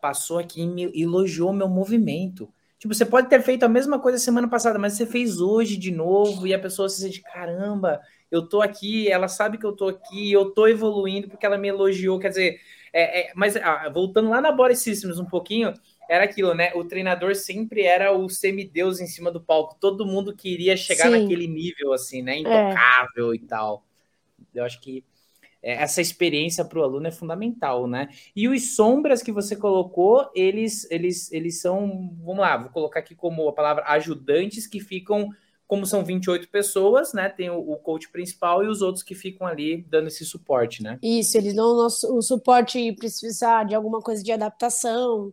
passou aqui e me elogiou meu movimento. Tipo, você pode ter feito a mesma coisa semana passada, mas você fez hoje de novo e a pessoa se sente, caramba, eu tô aqui, ela sabe que eu tô aqui, eu tô evoluindo porque ela me elogiou. Quer dizer, é, é, mas ah, voltando lá na Body Systems um pouquinho, era aquilo, né? O treinador sempre era o semideus em cima do palco. Todo mundo queria chegar Sim. naquele nível, assim, né? Intocável é. e tal. Eu acho que é, essa experiência para o aluno é fundamental, né? E os sombras que você colocou, eles, eles, eles são, vamos lá, vou colocar aqui como a palavra ajudantes que ficam, como são 28 pessoas, né? Tem o, o coach principal e os outros que ficam ali dando esse suporte, né? Isso, eles dão o, nosso, o suporte precisar de alguma coisa de adaptação,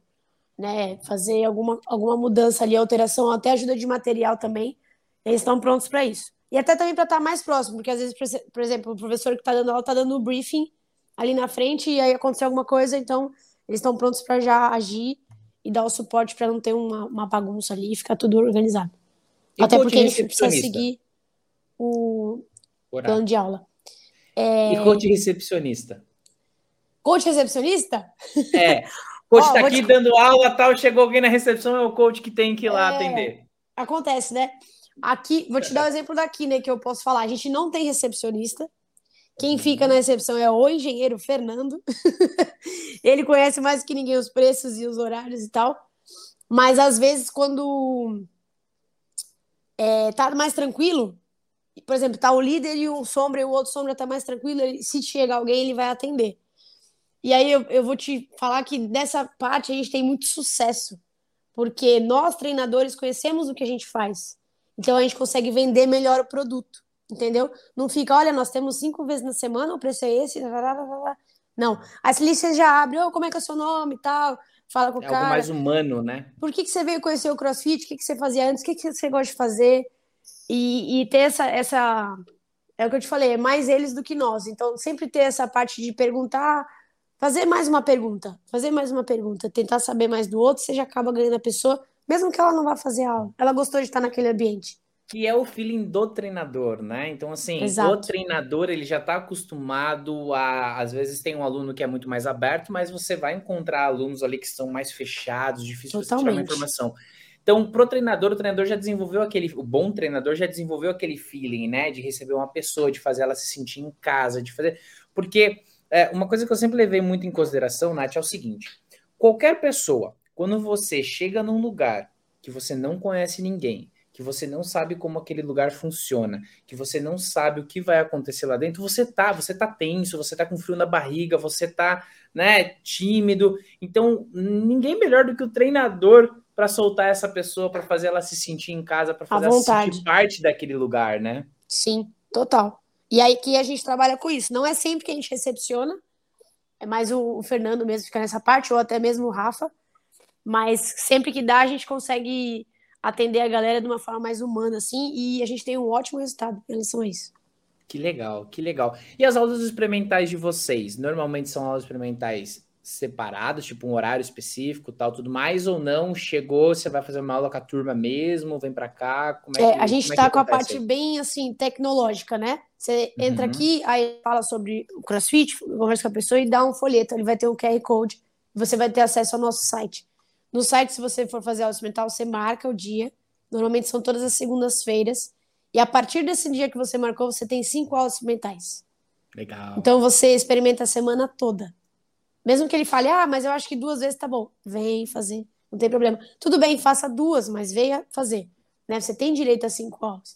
né, fazer alguma, alguma mudança ali, alteração, até ajuda de material também, eles estão prontos para isso. E até também para estar tá mais próximo, porque às vezes, por exemplo, o professor que está dando aula está dando o briefing ali na frente e aí aconteceu alguma coisa, então eles estão prontos para já agir e dar o suporte para não ter uma, uma, bagunça ali e ficar tudo organizado. E até porque a gente precisa seguir o plano de aula. É... E coach recepcionista? Coach recepcionista? É. coach está aqui te... dando aula, tal, chegou alguém na recepção, é o coach que tem que ir lá é... atender. Acontece, né? Aqui, vou te dar o um exemplo daqui, né, que eu posso falar. A gente não tem recepcionista. Quem fica na recepção é o engenheiro Fernando. Ele conhece mais que ninguém os preços e os horários e tal. Mas às vezes, quando é, tá mais tranquilo, por exemplo, tá o líder e o sombra e o outro sombra tá mais tranquilo, se chega alguém, ele vai atender. E aí eu, eu vou te falar que nessa parte a gente tem muito sucesso, porque nós treinadores conhecemos o que a gente faz, então a gente consegue vender melhor o produto, entendeu? Não fica, olha, nós temos cinco vezes na semana, o preço é esse, não. Aí você já abre, oh, como é que é o seu nome e tal, fala com o é cara. Algo mais humano, né? Por que, que você veio conhecer o CrossFit? O que, que você fazia antes? O que, que você gosta de fazer? E, e ter essa, essa. É o que eu te falei, é mais eles do que nós. Então, sempre ter essa parte de perguntar fazer mais uma pergunta, fazer mais uma pergunta, tentar saber mais do outro, você já acaba ganhando a pessoa, mesmo que ela não vá fazer aula. Ela gostou de estar naquele ambiente. Que é o feeling do treinador, né? Então, assim, Exato. o treinador, ele já está acostumado a. Às vezes tem um aluno que é muito mais aberto, mas você vai encontrar alunos ali que são mais fechados, difícil de tirar uma informação. Então, pro treinador, o treinador já desenvolveu aquele, o bom treinador já desenvolveu aquele feeling, né, de receber uma pessoa, de fazer ela se sentir em casa, de fazer, porque é, uma coisa que eu sempre levei muito em consideração, Nath, é o seguinte: qualquer pessoa, quando você chega num lugar que você não conhece ninguém, que você não sabe como aquele lugar funciona, que você não sabe o que vai acontecer lá dentro, você tá, você tá tenso, você tá com frio na barriga, você tá, né, tímido. Então, ninguém melhor do que o treinador para soltar essa pessoa, para fazer ela se sentir em casa, para fazer ela se sentir parte daquele lugar, né? Sim, total. E aí que a gente trabalha com isso. Não é sempre que a gente recepciona, é mais o, o Fernando mesmo fica nessa parte, ou até mesmo o Rafa. Mas sempre que dá, a gente consegue atender a galera de uma forma mais humana, assim, e a gente tem um ótimo resultado em relação a isso. Que legal, que legal. E as aulas experimentais de vocês? Normalmente são aulas experimentais separados, tipo um horário específico, tal, tudo mais, ou não? Chegou, você vai fazer uma aula com a turma mesmo, vem para cá? Como é, é que, a gente está é com a parte bem assim tecnológica, né? Você uhum. entra aqui, aí fala sobre o CrossFit, conversa com a pessoa e dá um folheto, ele vai ter um QR Code, você vai ter acesso ao nosso site. No site, se você for fazer aula experimental, você marca o dia. Normalmente são todas as segundas-feiras. E a partir desse dia que você marcou, você tem cinco aulas experimentais. Legal. Então você experimenta a semana toda. Mesmo que ele fale, ah, mas eu acho que duas vezes tá bom. Vem fazer, não tem problema. Tudo bem, faça duas, mas venha fazer. Né? Você tem direito a cinco aulas.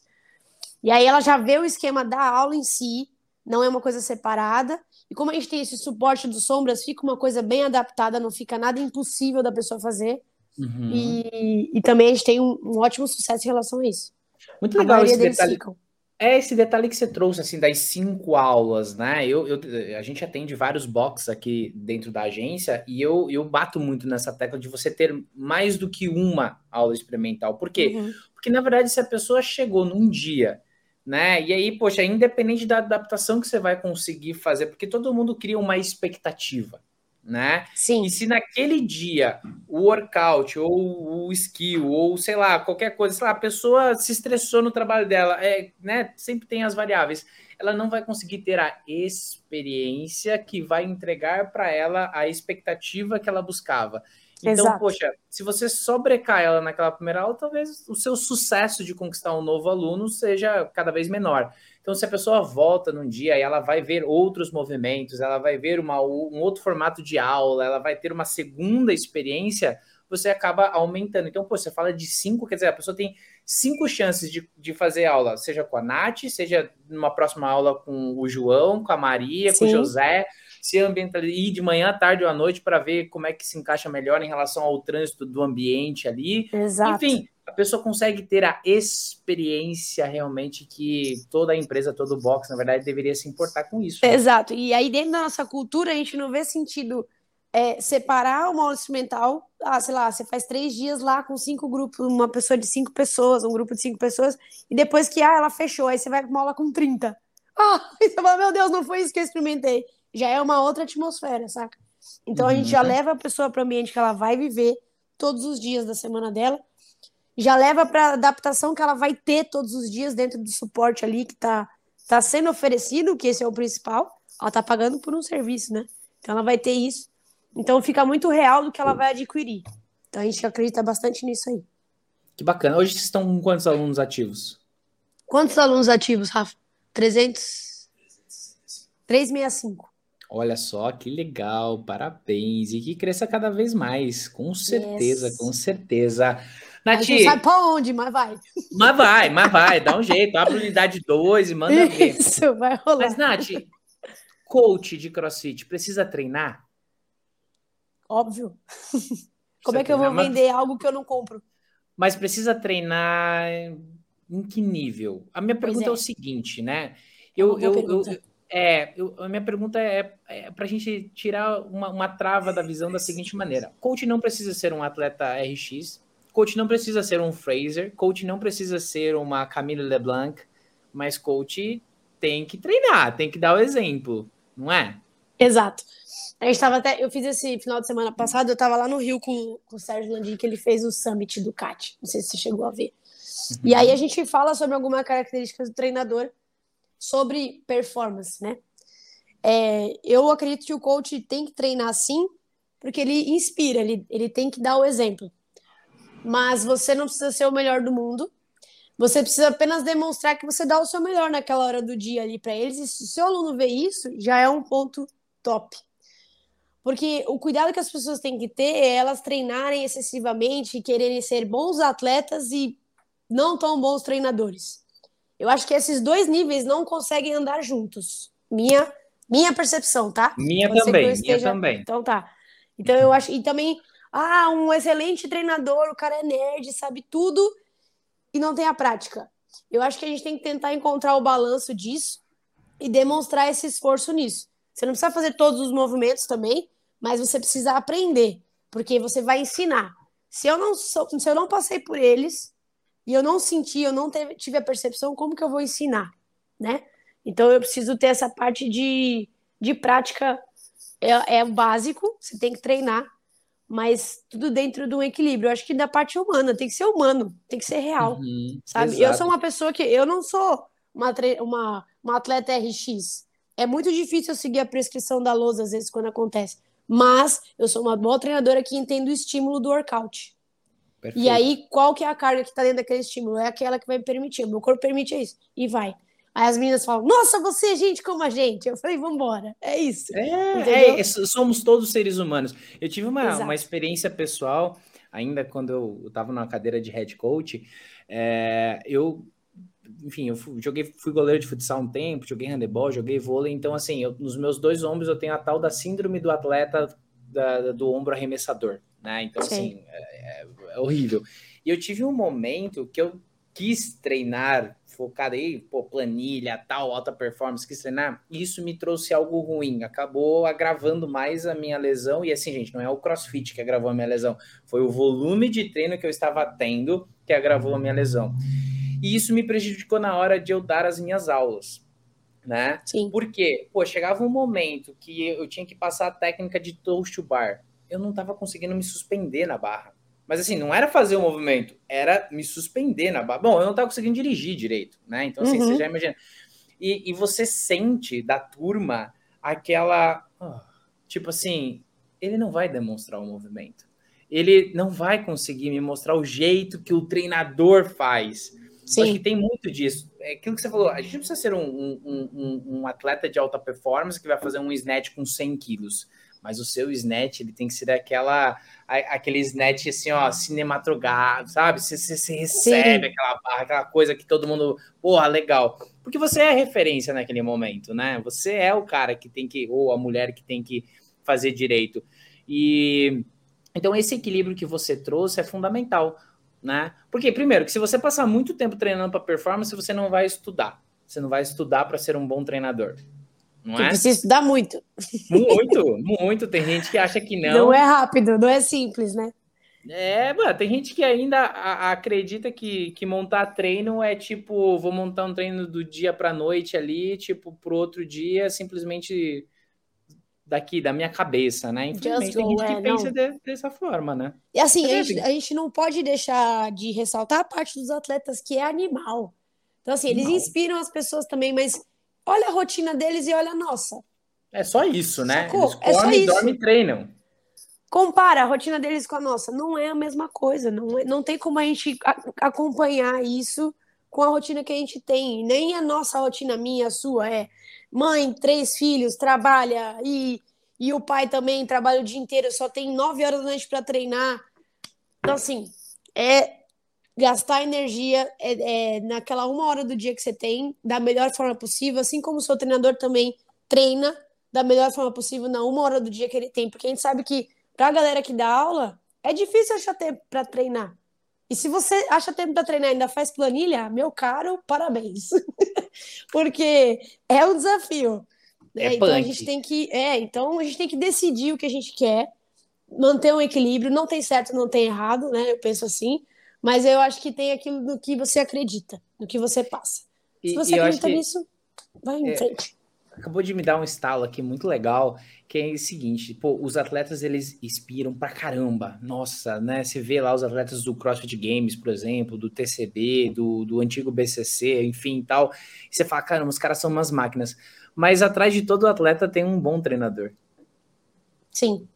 E aí ela já vê o esquema da aula em si, não é uma coisa separada. E como a gente tem esse suporte dos sombras, fica uma coisa bem adaptada, não fica nada impossível da pessoa fazer. Uhum. E, e também a gente tem um, um, ótimo sucesso em relação a isso. Muito legal esse detalhe. Ficam. É esse detalhe que você trouxe, assim, das cinco aulas, né? Eu, eu, a gente atende vários boxes aqui dentro da agência e eu, eu bato muito nessa tecla de você ter mais do que uma aula experimental. Por quê? Uhum. Porque, na verdade, se a pessoa chegou num dia né? E aí, poxa, independente da adaptação que você vai conseguir fazer, porque todo mundo cria uma expectativa, né? Sim. E se naquele dia o workout ou o skill ou sei lá, qualquer coisa, sei lá, a pessoa se estressou no trabalho dela, é, né? Sempre tem as variáveis. Ela não vai conseguir ter a experiência que vai entregar para ela a expectativa que ela buscava. Então, Exato. poxa, se você sobrecai ela naquela primeira aula, talvez o seu sucesso de conquistar um novo aluno seja cada vez menor. Então, se a pessoa volta num dia e ela vai ver outros movimentos, ela vai ver uma, um outro formato de aula, ela vai ter uma segunda experiência, você acaba aumentando. Então, pô, você fala de cinco, quer dizer, a pessoa tem cinco chances de, de fazer aula, seja com a Nath, seja numa próxima aula com o João, com a Maria, Sim. com o José, se ambientalizar, ir de manhã, tarde ou à noite para ver como é que se encaixa melhor em relação ao trânsito do ambiente ali. Exato. Enfim, a pessoa consegue ter a experiência realmente que toda a empresa, todo box, na verdade, deveria se importar com isso. Né? Exato. E aí, dentro da nossa cultura, a gente não vê sentido é, separar uma aula instrumental. Ah, sei lá, você faz três dias lá com cinco grupos, uma pessoa de cinco pessoas, um grupo de cinco pessoas, e depois que ah, ela fechou, aí você vai com uma aula com 30. Ah, e você fala, meu Deus, não foi isso que eu experimentei. Já é uma outra atmosfera, saca? Então uhum. a gente já uhum. leva a pessoa para o ambiente que ela vai viver todos os dias da semana dela já leva para adaptação que ela vai ter todos os dias dentro do suporte ali que está tá sendo oferecido, que esse é o principal. Ela está pagando por um serviço, né? Então ela vai ter isso. Então fica muito real do que ela vai adquirir. Então a gente acredita bastante nisso aí. Que bacana. Hoje vocês estão com quantos alunos ativos? Quantos alunos ativos, Rafa? 300? 365. Olha só que legal, parabéns. E que cresça cada vez mais, com certeza, yes. com certeza. Nath. Não sabe pra onde, mas vai. Mas vai, mas vai, dá um jeito. Abre unidade 2 e manda ver. Isso, vai rolar. Mas, Nath, coach de crossfit precisa treinar? Óbvio. Como é que eu vou vender mas... algo que eu não compro? Mas precisa treinar em que nível? A minha pergunta é. é. o seguinte, né? É eu, eu, eu, eu, é, eu, a minha pergunta é, é para a gente tirar uma, uma trava da visão da seguinte maneira: coach não precisa ser um atleta RX, coach não precisa ser um Fraser, coach não precisa ser uma Camille LeBlanc, mas coach tem que treinar, tem que dar o exemplo, não é? Exato. A gente tava até, eu fiz esse final de semana passado, eu estava lá no Rio com, com o Sérgio Landim, que ele fez o Summit do CAT. Não sei se você chegou a ver. Uhum. E aí a gente fala sobre algumas características do treinador sobre performance, né? É, eu acredito que o coach tem que treinar sim, porque ele inspira, ele, ele tem que dar o exemplo mas você não precisa ser o melhor do mundo. Você precisa apenas demonstrar que você dá o seu melhor naquela hora do dia ali para eles. E se o seu aluno vê isso, já é um ponto top. Porque o cuidado que as pessoas têm que ter é elas treinarem excessivamente quererem ser bons atletas e não tão bons treinadores. Eu acho que esses dois níveis não conseguem andar juntos. Minha minha percepção, tá? Minha também, esteja... minha também. Então tá. Então eu acho e também ah, um excelente treinador, o cara é nerd, sabe tudo e não tem a prática. Eu acho que a gente tem que tentar encontrar o balanço disso e demonstrar esse esforço nisso. Você não precisa fazer todos os movimentos também, mas você precisa aprender, porque você vai ensinar. Se eu não sou, se eu não passei por eles e eu não senti, eu não teve, tive a percepção, como que eu vou ensinar, né? Então eu preciso ter essa parte de, de prática é, é o básico, você tem que treinar, mas tudo dentro de um equilíbrio. Eu acho que da parte humana, tem que ser humano, tem que ser real, uhum, sabe? Exato. Eu sou uma pessoa que eu não sou uma, uma, uma atleta RX. É muito difícil eu seguir a prescrição da lousa às vezes quando acontece. Mas eu sou uma boa treinadora que entende o estímulo do workout. Perfeito. E aí, qual que é a carga que está dentro daquele estímulo? É aquela que vai me permitir. O meu corpo permite isso. E vai. Aí as meninas falam, nossa, você é gente como a gente. Eu falei, vambora. É isso. É, é, somos todos seres humanos. Eu tive uma, uma experiência pessoal, ainda quando eu estava numa cadeira de head coach, é, eu enfim, eu fui, joguei, fui goleiro de futsal um tempo, joguei handebol, joguei vôlei, então assim, eu, nos meus dois ombros eu tenho a tal da síndrome do atleta da, do ombro arremessador, né? Então, Sim. assim, é, é, é, horrível. E eu tive um momento que eu quis treinar focado aí, pô, planilha, tal, alta performance, quis treinar, isso me trouxe algo ruim, acabou agravando mais a minha lesão, e assim, gente, não é o crossfit que agravou a minha lesão, foi o volume de treino que eu estava tendo que agravou a minha lesão. E isso me prejudicou na hora de eu dar as minhas aulas. Né? Sim. Porque, pô, chegava um momento que eu tinha que passar a técnica de toast to bar. Eu não estava conseguindo me suspender na barra. Mas assim, não era fazer o movimento, era me suspender na barra. Bom, eu não estava conseguindo dirigir direito, né? Então, assim, uhum. você já imagina. E, e, você sente da turma aquela. Oh, tipo assim, ele não vai demonstrar o movimento. Ele não vai conseguir me mostrar o jeito que o treinador faz. Sim. Acho que tem muito disso. É aquilo que você falou, a gente não precisa ser um, um, um, um atleta de alta performance que vai fazer um snatch com 100 quilos mas o seu snatch ele tem que ser aquela aquele snatch assim, ó, cinematográfico, sabe? Você, você, você recebe Sim. aquela barra, aquela coisa que todo mundo, porra, legal. Porque você é referência naquele momento, né? Você é o cara que tem que, ou a mulher que tem que fazer direito. E então esse equilíbrio que você trouxe é fundamental, né? Porque primeiro, que se você passar muito tempo treinando para performance, você não vai estudar. Você não vai estudar para ser um bom treinador. Não é? Precisa estudar muito. Muito, muito. Tem gente que acha que não. Não é rápido, não é simples, né? É, mano, tem gente que ainda acredita que, que montar treino é tipo, vou montar um treino do dia para noite ali, tipo, pro outro dia, simplesmente daqui, da minha cabeça, né? Infelizmente, tem gente é, que pensa de, dessa forma, né? E assim, a gente, a gente, não pode deixar de ressaltar a parte dos atletas que é animal. Então, assim, eles não. inspiram as pessoas também, mas olha a rotina deles e olha a nossa. É só isso, né? Sacou? Eles comem, é dormem e treinam. Compara a rotina deles com a nossa. Não é a mesma coisa. Não, é, não tem como a gente acompanhar isso com a rotina que a gente tem. Nem a nossa rotina, minha, a sua, é mãe, três filhos, trabalha e, e o pai também trabalha o dia inteiro, só tem nove horas da noite para treinar. Então, assim, é gastar energia é, é, naquela uma hora do dia que você tem da melhor forma possível, assim como o seu treinador também treina da melhor forma possível na uma hora do dia que ele tem, porque a gente sabe que para a galera que dá aula é difícil achar tempo para treinar. E se você acha tempo para treinar e ainda faz planilha, meu caro, parabéns. porque é um desafio. Né? É então punk. a gente tem que, é, então a gente tem que decidir o que a gente quer, manter um equilíbrio, não tem certo, não tem errado, né? Eu penso assim mas eu acho que tem aquilo do que você acredita, no que você passa. Se você acredita nisso, vai em é, frente. Acabou de me dar um estalo aqui muito legal, que é o seguinte, pô, os atletas eles inspiram pra caramba. Nossa, né? Você vê lá os atletas do CrossFit Games, por exemplo, do TCB, do, do antigo BCC, enfim, tal. E você fala, caramba, os caras são umas máquinas. Mas atrás de todo atleta tem um bom treinador. Sim.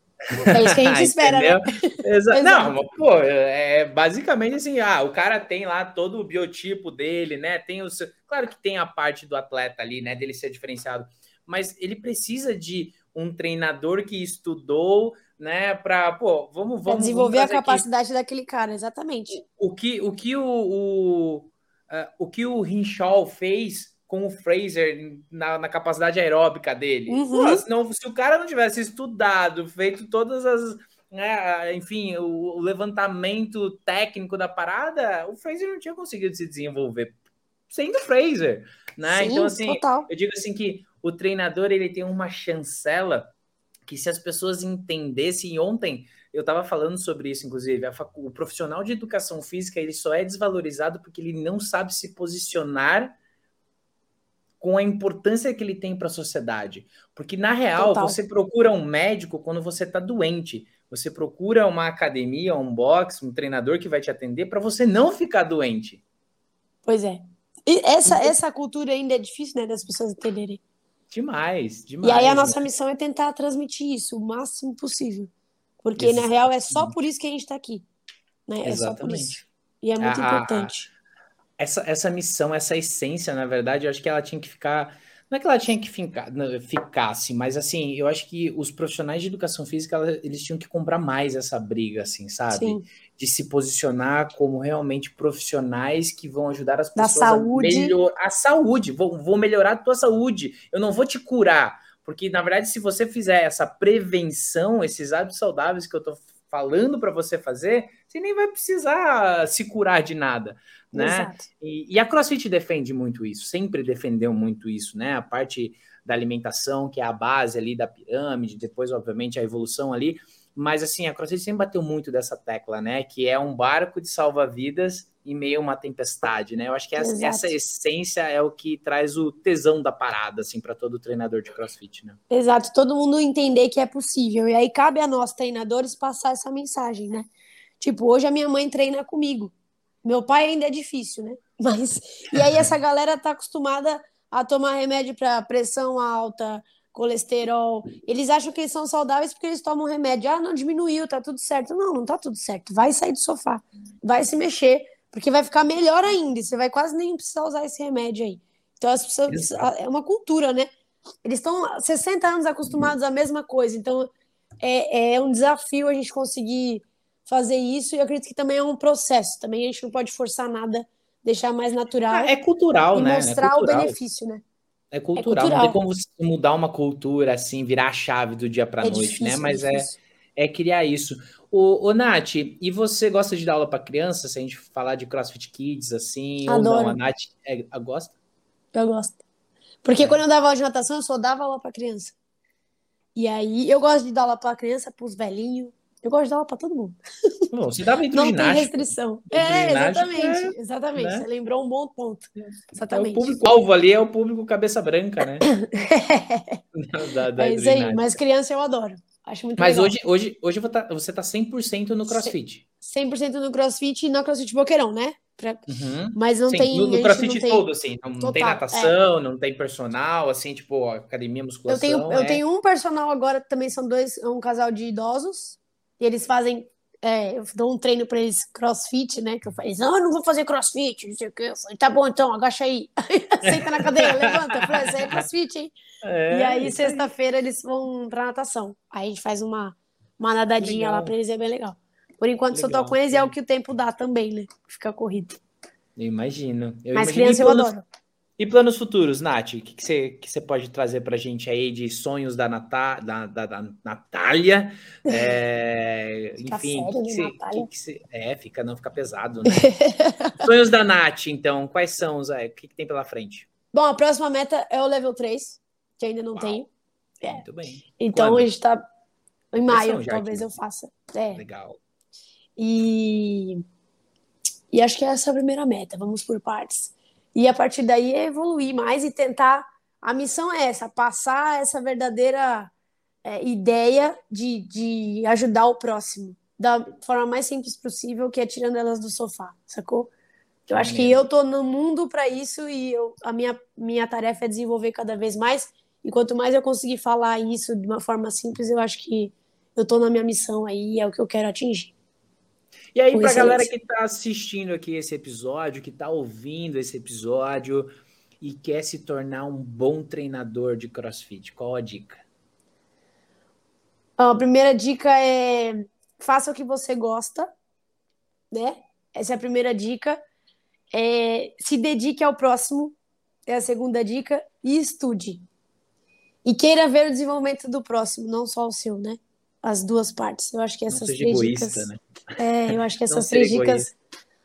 É isso que a gente espera, né? Exa Não, mas, pô, é basicamente assim, ah, o cara tem lá todo o biotipo dele, né? Tem o seu... Claro que tem a parte do atleta ali, né? Dele ser diferenciado, mas ele precisa de um treinador que estudou, né? Para, pô, vamos, vamos pra desenvolver vamos a capacidade aqui. daquele cara, exatamente. O que o que o, o, uh, o que o Hinshaw fez com o Fraser na, na capacidade aeróbica dele. Uhum. Pô, senão, se o cara não tivesse estudado, feito todas as. Né, enfim, o, o, levantamento técnico da parada, o Fraser não tinha conseguido se desenvolver sendo Fraser. Né? Sim, então, assim, total. eu digo assim que o treinador ele tem uma chancela que se as pessoas entendessem ontem. Eu estava falando sobre isso, inclusive. o profissional de educação física ele só é desvalorizado porque ele não sabe se posicionar com a importância que ele tem para a sociedade. Porque, na real, Total. você procura um médico quando você está doente. Você procura uma academia, um box, um treinador que vai te atender para você não ficar doente. Pois é. E essa, essa cultura ainda é difícil, né, das pessoas entenderem. Demais, demais. E aí a nossa né? missão é tentar transmitir isso o máximo possível. Porque, Exatamente. na real, é só por isso que a gente está aqui. Né? É Exatamente. só por isso. E é muito importante essa, essa missão, essa essência, na verdade, eu acho que ela tinha que ficar. Não é que ela tinha que ficar, ficasse, mas assim, eu acho que os profissionais de educação física, eles tinham que comprar mais essa briga, assim, sabe? Sim. De se posicionar como realmente profissionais que vão ajudar as pessoas a melhorar a saúde. Vou, vou melhorar a tua saúde. Eu não vou te curar. Porque, na verdade, se você fizer essa prevenção, esses hábitos saudáveis que eu tô falando para você fazer, você nem vai precisar se curar de nada né? E, e, a CrossFit defende muito isso, sempre defendeu muito isso, né? A parte da alimentação, que é a base ali da pirâmide, depois, obviamente, a evolução ali. Mas assim, a CrossFit sempre bateu muito dessa tecla, né? Que é um barco de salva-vidas em meio a uma tempestade, né? Eu acho que essa, essa, essência é o que traz o tesão da parada, assim, para todo treinador de crossfit, né? Exato, todo mundo entender que é possível. E aí cabe a nós, treinadores, passar essa mensagem, né? Tipo, hoje a minha mãe treina comigo. Meu pai ainda é difícil, né? Mas. E aí essa galera tá acostumada a tomar remédio para pressão alta, colesterol. Eles acham que eles são saudáveis porque eles tomam remédio. Ah, não diminuiu, tá tudo certo. Não, não tá tudo certo. Vai sair do sofá, vai se mexer, porque vai ficar melhor ainda. Você vai quase nem precisar usar esse remédio aí. Então, as pessoas, é uma cultura, né? Eles estão 60 anos acostumados à mesma coisa. Então, é, é um desafio a gente conseguir fazer isso. E eu acredito que também é um processo. Também a gente não pode forçar nada, deixar mais natural. Ah, é cultural, e né? Mostrar é cultural. o benefício, né? É cultural. é cultural. Não tem como você mudar uma cultura assim, virar a chave do dia para é noite, difícil, né? Mas é, é, criar isso. O, o Nath, e você gosta de dar aula para criança? Se a gente falar de CrossFit Kids, assim, Adoro. ou não? A Nath é, a gosta? Eu gosto. Porque é. quando eu dava aula de natação, eu só dava aula para criança. E aí, eu gosto de dar aula para criança, para os velhinhos, eu gosto de dar aula para todo mundo. Bom, você dá Não tem restrição. É, exatamente. É, exatamente. Né? Você lembrou um bom ponto. Exatamente. É o público-alvo ali é o público cabeça branca, né? da, da é isso aí. Mas criança eu adoro. Acho muito Mas legal. hoje, hoje, hoje você tá 100% no crossfit. 100% no crossfit e no crossfit boqueirão, né? Pra... Uhum. Mas não Sim, tem. No, no crossfit tem... todo, assim. Não, não tem natação, é. não tem personal, assim, tipo, academia, musculação. Eu tenho, é... eu tenho um personal agora, também são dois, um casal de idosos. E eles fazem. É, eu dou um treino para eles crossfit, né? Que eu falei, não, eu não vou fazer crossfit, não sei o que. Eu falei, tá bom então, agacha aí. Senta na cadeira, levanta. Eu falei, isso é crossfit, hein? É, e aí, sexta-feira, eles vão pra natação. Aí a gente faz uma, uma nadadinha legal. lá para eles, é bem legal. Por enquanto, legal, só tô com eles e é o que o tempo dá também, né? Fica corrido. Eu imagino. Eu Mas imagino criança eu adoro. E planos futuros, Nath? O que, que, você, que você pode trazer para a gente aí de sonhos da, Natá, da, da, da Natália? É, enfim, sério, que, que, que, que você, É, fica, não fica pesado, né? sonhos da Nath, então, quais são os. É, o que, que, tem pela frente? Bom, a próxima meta é o level 3, que ainda não Uau. tenho. É. Muito bem. Então Quando? a gente está. Em maio, talvez eu faça. É. Legal. E. E acho que essa é a primeira meta, vamos por partes. E a partir daí é evoluir mais e tentar. A missão é essa, passar essa verdadeira é, ideia de, de ajudar o próximo da forma mais simples possível, que é tirando elas do sofá, sacou? Eu acho que eu tô no mundo para isso e eu, a minha, minha tarefa é desenvolver cada vez mais. E quanto mais eu conseguir falar isso de uma forma simples, eu acho que eu tô na minha missão aí e é o que eu quero atingir. E aí, para a galera que está assistindo aqui esse episódio, que está ouvindo esse episódio e quer se tornar um bom treinador de crossfit, qual a dica? A primeira dica é faça o que você gosta, né? Essa é a primeira dica. É, se dedique ao próximo, é a segunda dica, e estude. E queira ver o desenvolvimento do próximo, não só o seu, né? As duas partes. Eu acho que essas três egoísta, dicas. né? É, eu acho que essas três egoísta. dicas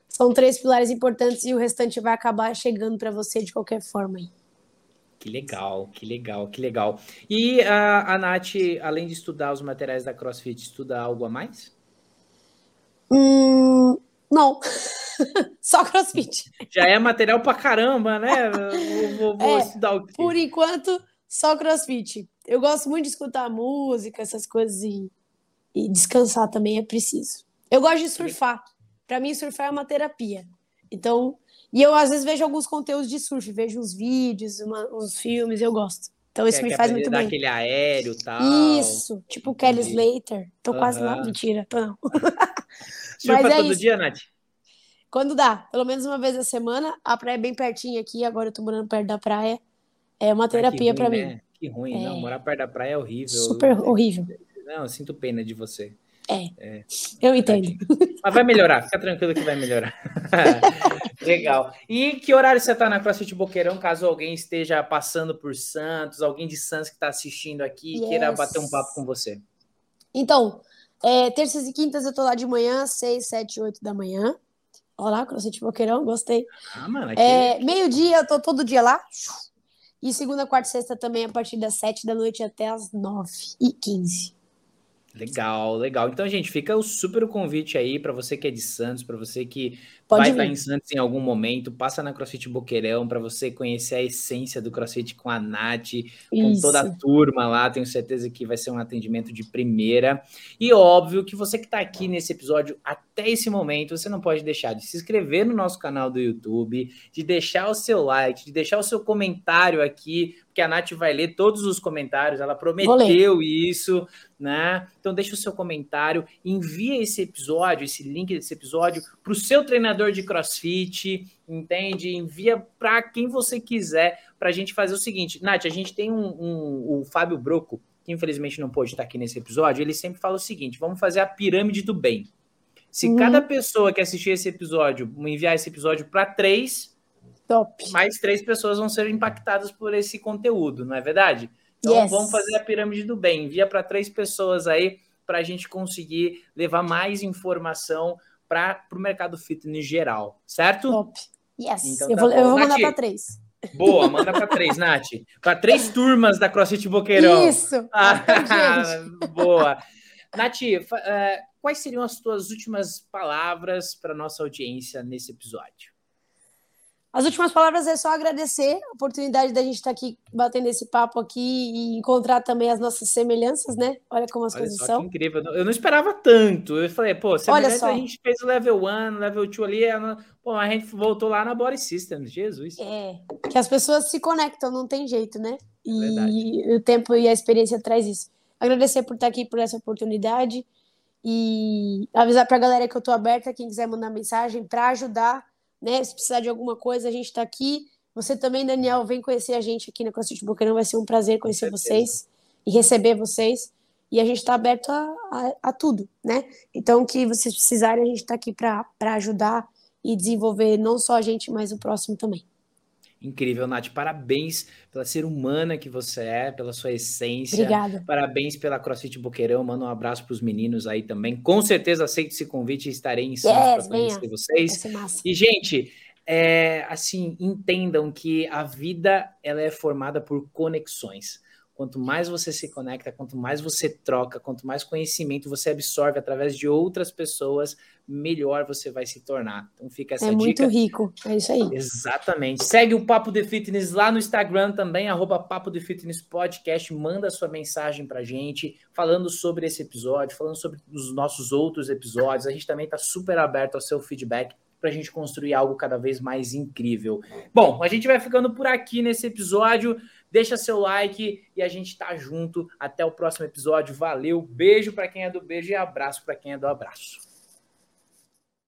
são três pilares importantes e o restante vai acabar chegando para você de qualquer forma aí. Que legal, que legal, que legal. E a, a Nath, além de estudar os materiais da CrossFit, estuda algo a mais? Hum, não. Só crossfit. Já é material pra caramba, né? Eu Vou, vou É, estudar o quê? Por enquanto, só crossfit. Eu gosto muito de escutar música, essas coisas e, e descansar também é preciso. Eu gosto de surfar. Para mim, surfar é uma terapia. Então, e eu às vezes vejo alguns conteúdos de surf, vejo uns vídeos, uma- uns filmes, eu gosto. Então, isso Quer- me quer faz muito bem. aquele aéreo tal. Isso, tipo Kelly Entendi. Slater. Tô quase lá, mentira, tô não. Surfa é todo isso. dia, Nath? Quando dá, pelo menos uma vez a semana, a praia é bem pertinho aqui, agora eu tô morando perto da praia. É uma terapia para mim. né? Que ruim, É. não. Morar perto da praia é horrível. Super horrível. Não, eu sinto pena de você. Eu entendo. Mas vai melhorar, fica tranquilo que vai melhorar. Legal. E que horário você tá na CrossFit Boqueirão, caso alguém esteja passando por Santos, alguém de Santos que está assistindo aqui e queira Yes. bater um papo com você? Então, é, terças e quintas eu tô lá de manhã, 6, 7, 8 da manhã. Olá, CrossFit Boqueirão, gostei. Ah, mano, aqui É, Meio-dia eu tô todo dia lá. E segunda, quarta e sexta também, a partir das 7 da noite até as 9 e 15. Legal, legal. Então, gente, fica o super convite aí para você que é de Santos, para você que Pode vai estar em Santos em algum momento, passa na CrossFit Boqueirão para você conhecer a essência do CrossFit com a Nath, com Isso. toda a turma lá. Tenho certeza que vai ser um atendimento de primeira. E óbvio que você que está aqui nesse episódio até esse momento, você não pode deixar de se inscrever no nosso canal do YouTube, de deixar o seu like, de deixar o seu comentário aqui porque a Nath vai ler todos os comentários, ela prometeu isso, né? Então deixa o seu comentário, envia esse episódio, esse link desse episódio para o seu treinador de CrossFit, entende? Envia para quem você quiser para a gente fazer o seguinte. Nath, a gente tem um, um, o Fábio Broco, que infelizmente não pôde estar aqui nesse episódio, ele sempre fala o seguinte: vamos fazer a pirâmide do bem. Se uhum. cada pessoa que assistir esse episódio enviar esse episódio para três, Top. Mais três pessoas vão ser impactadas por esse conteúdo, não é verdade? Então yes. vamos fazer a pirâmide do bem. Envia para três pessoas aí para a gente conseguir levar mais informação para o mercado fitness geral, certo? Top. Yes. Então, eu, tá vou, eu vou mandar para três. Boa, manda para três, Nath. Para três turmas da CrossFit Boqueirão. Isso. Ah, boa. Nath, uh, quais seriam as tuas últimas palavras para nossa audiência nesse episódio? As últimas palavras é só agradecer a oportunidade da gente estar aqui batendo esse papo aqui e encontrar também as nossas semelhanças, né? Olha como as Olha coisas são. incrível. Eu não esperava tanto. Eu falei, pô, semelhança a gente fez o level 1, level 2 ali, pô, a gente voltou lá na Body Systems, Jesus. É, que as pessoas se conectam, não tem jeito, né? E Verdade. o tempo e a experiência traz isso. Agradecer por estar aqui por essa oportunidade e avisar para a galera que eu tô aberta, quem quiser mandar mensagem para ajudar né? Se precisar de alguma coisa, a gente está aqui. Você também, Daniel, vem conhecer a gente aqui na CrossFit Boqueirão. Vai ser um prazer conhecer vocês e receber vocês. E a gente está aberto a, a, a, tudo, né? Então, o que vocês precisarem, a gente está aqui para ajudar e desenvolver não só a gente, mas o próximo também. Incrível, Nath. Parabéns pela ser humana que você é, pela sua essência. Obrigada. Parabéns pela CrossFit Boqueirão. Manda um abraço para os meninos aí também. Com certeza aceito esse convite e estarei em Santos yes, para conhecer vocês. E, gente, é, assim, entendam que a vida ela é formada por conexões. Quanto mais você se conecta, quanto mais você troca, quanto mais conhecimento você absorve através de outras pessoas, melhor você vai se tornar. Então fica essa é dica. É muito rico, é isso aí. Exatamente. Segue o Papo de Fitness lá no Instagram também, arroba Papo de Fitness Podcast. Manda sua mensagem pra gente, falando sobre esse episódio, falando sobre os nossos outros episódios. A gente também está super aberto ao seu feedback para a gente construir algo cada vez mais incrível. Bom, a gente vai ficando por aqui nesse episódio. Deixa seu like e a gente tá junto. Até o próximo episódio. Valeu, beijo para quem é do beijo e abraço para quem é do abraço.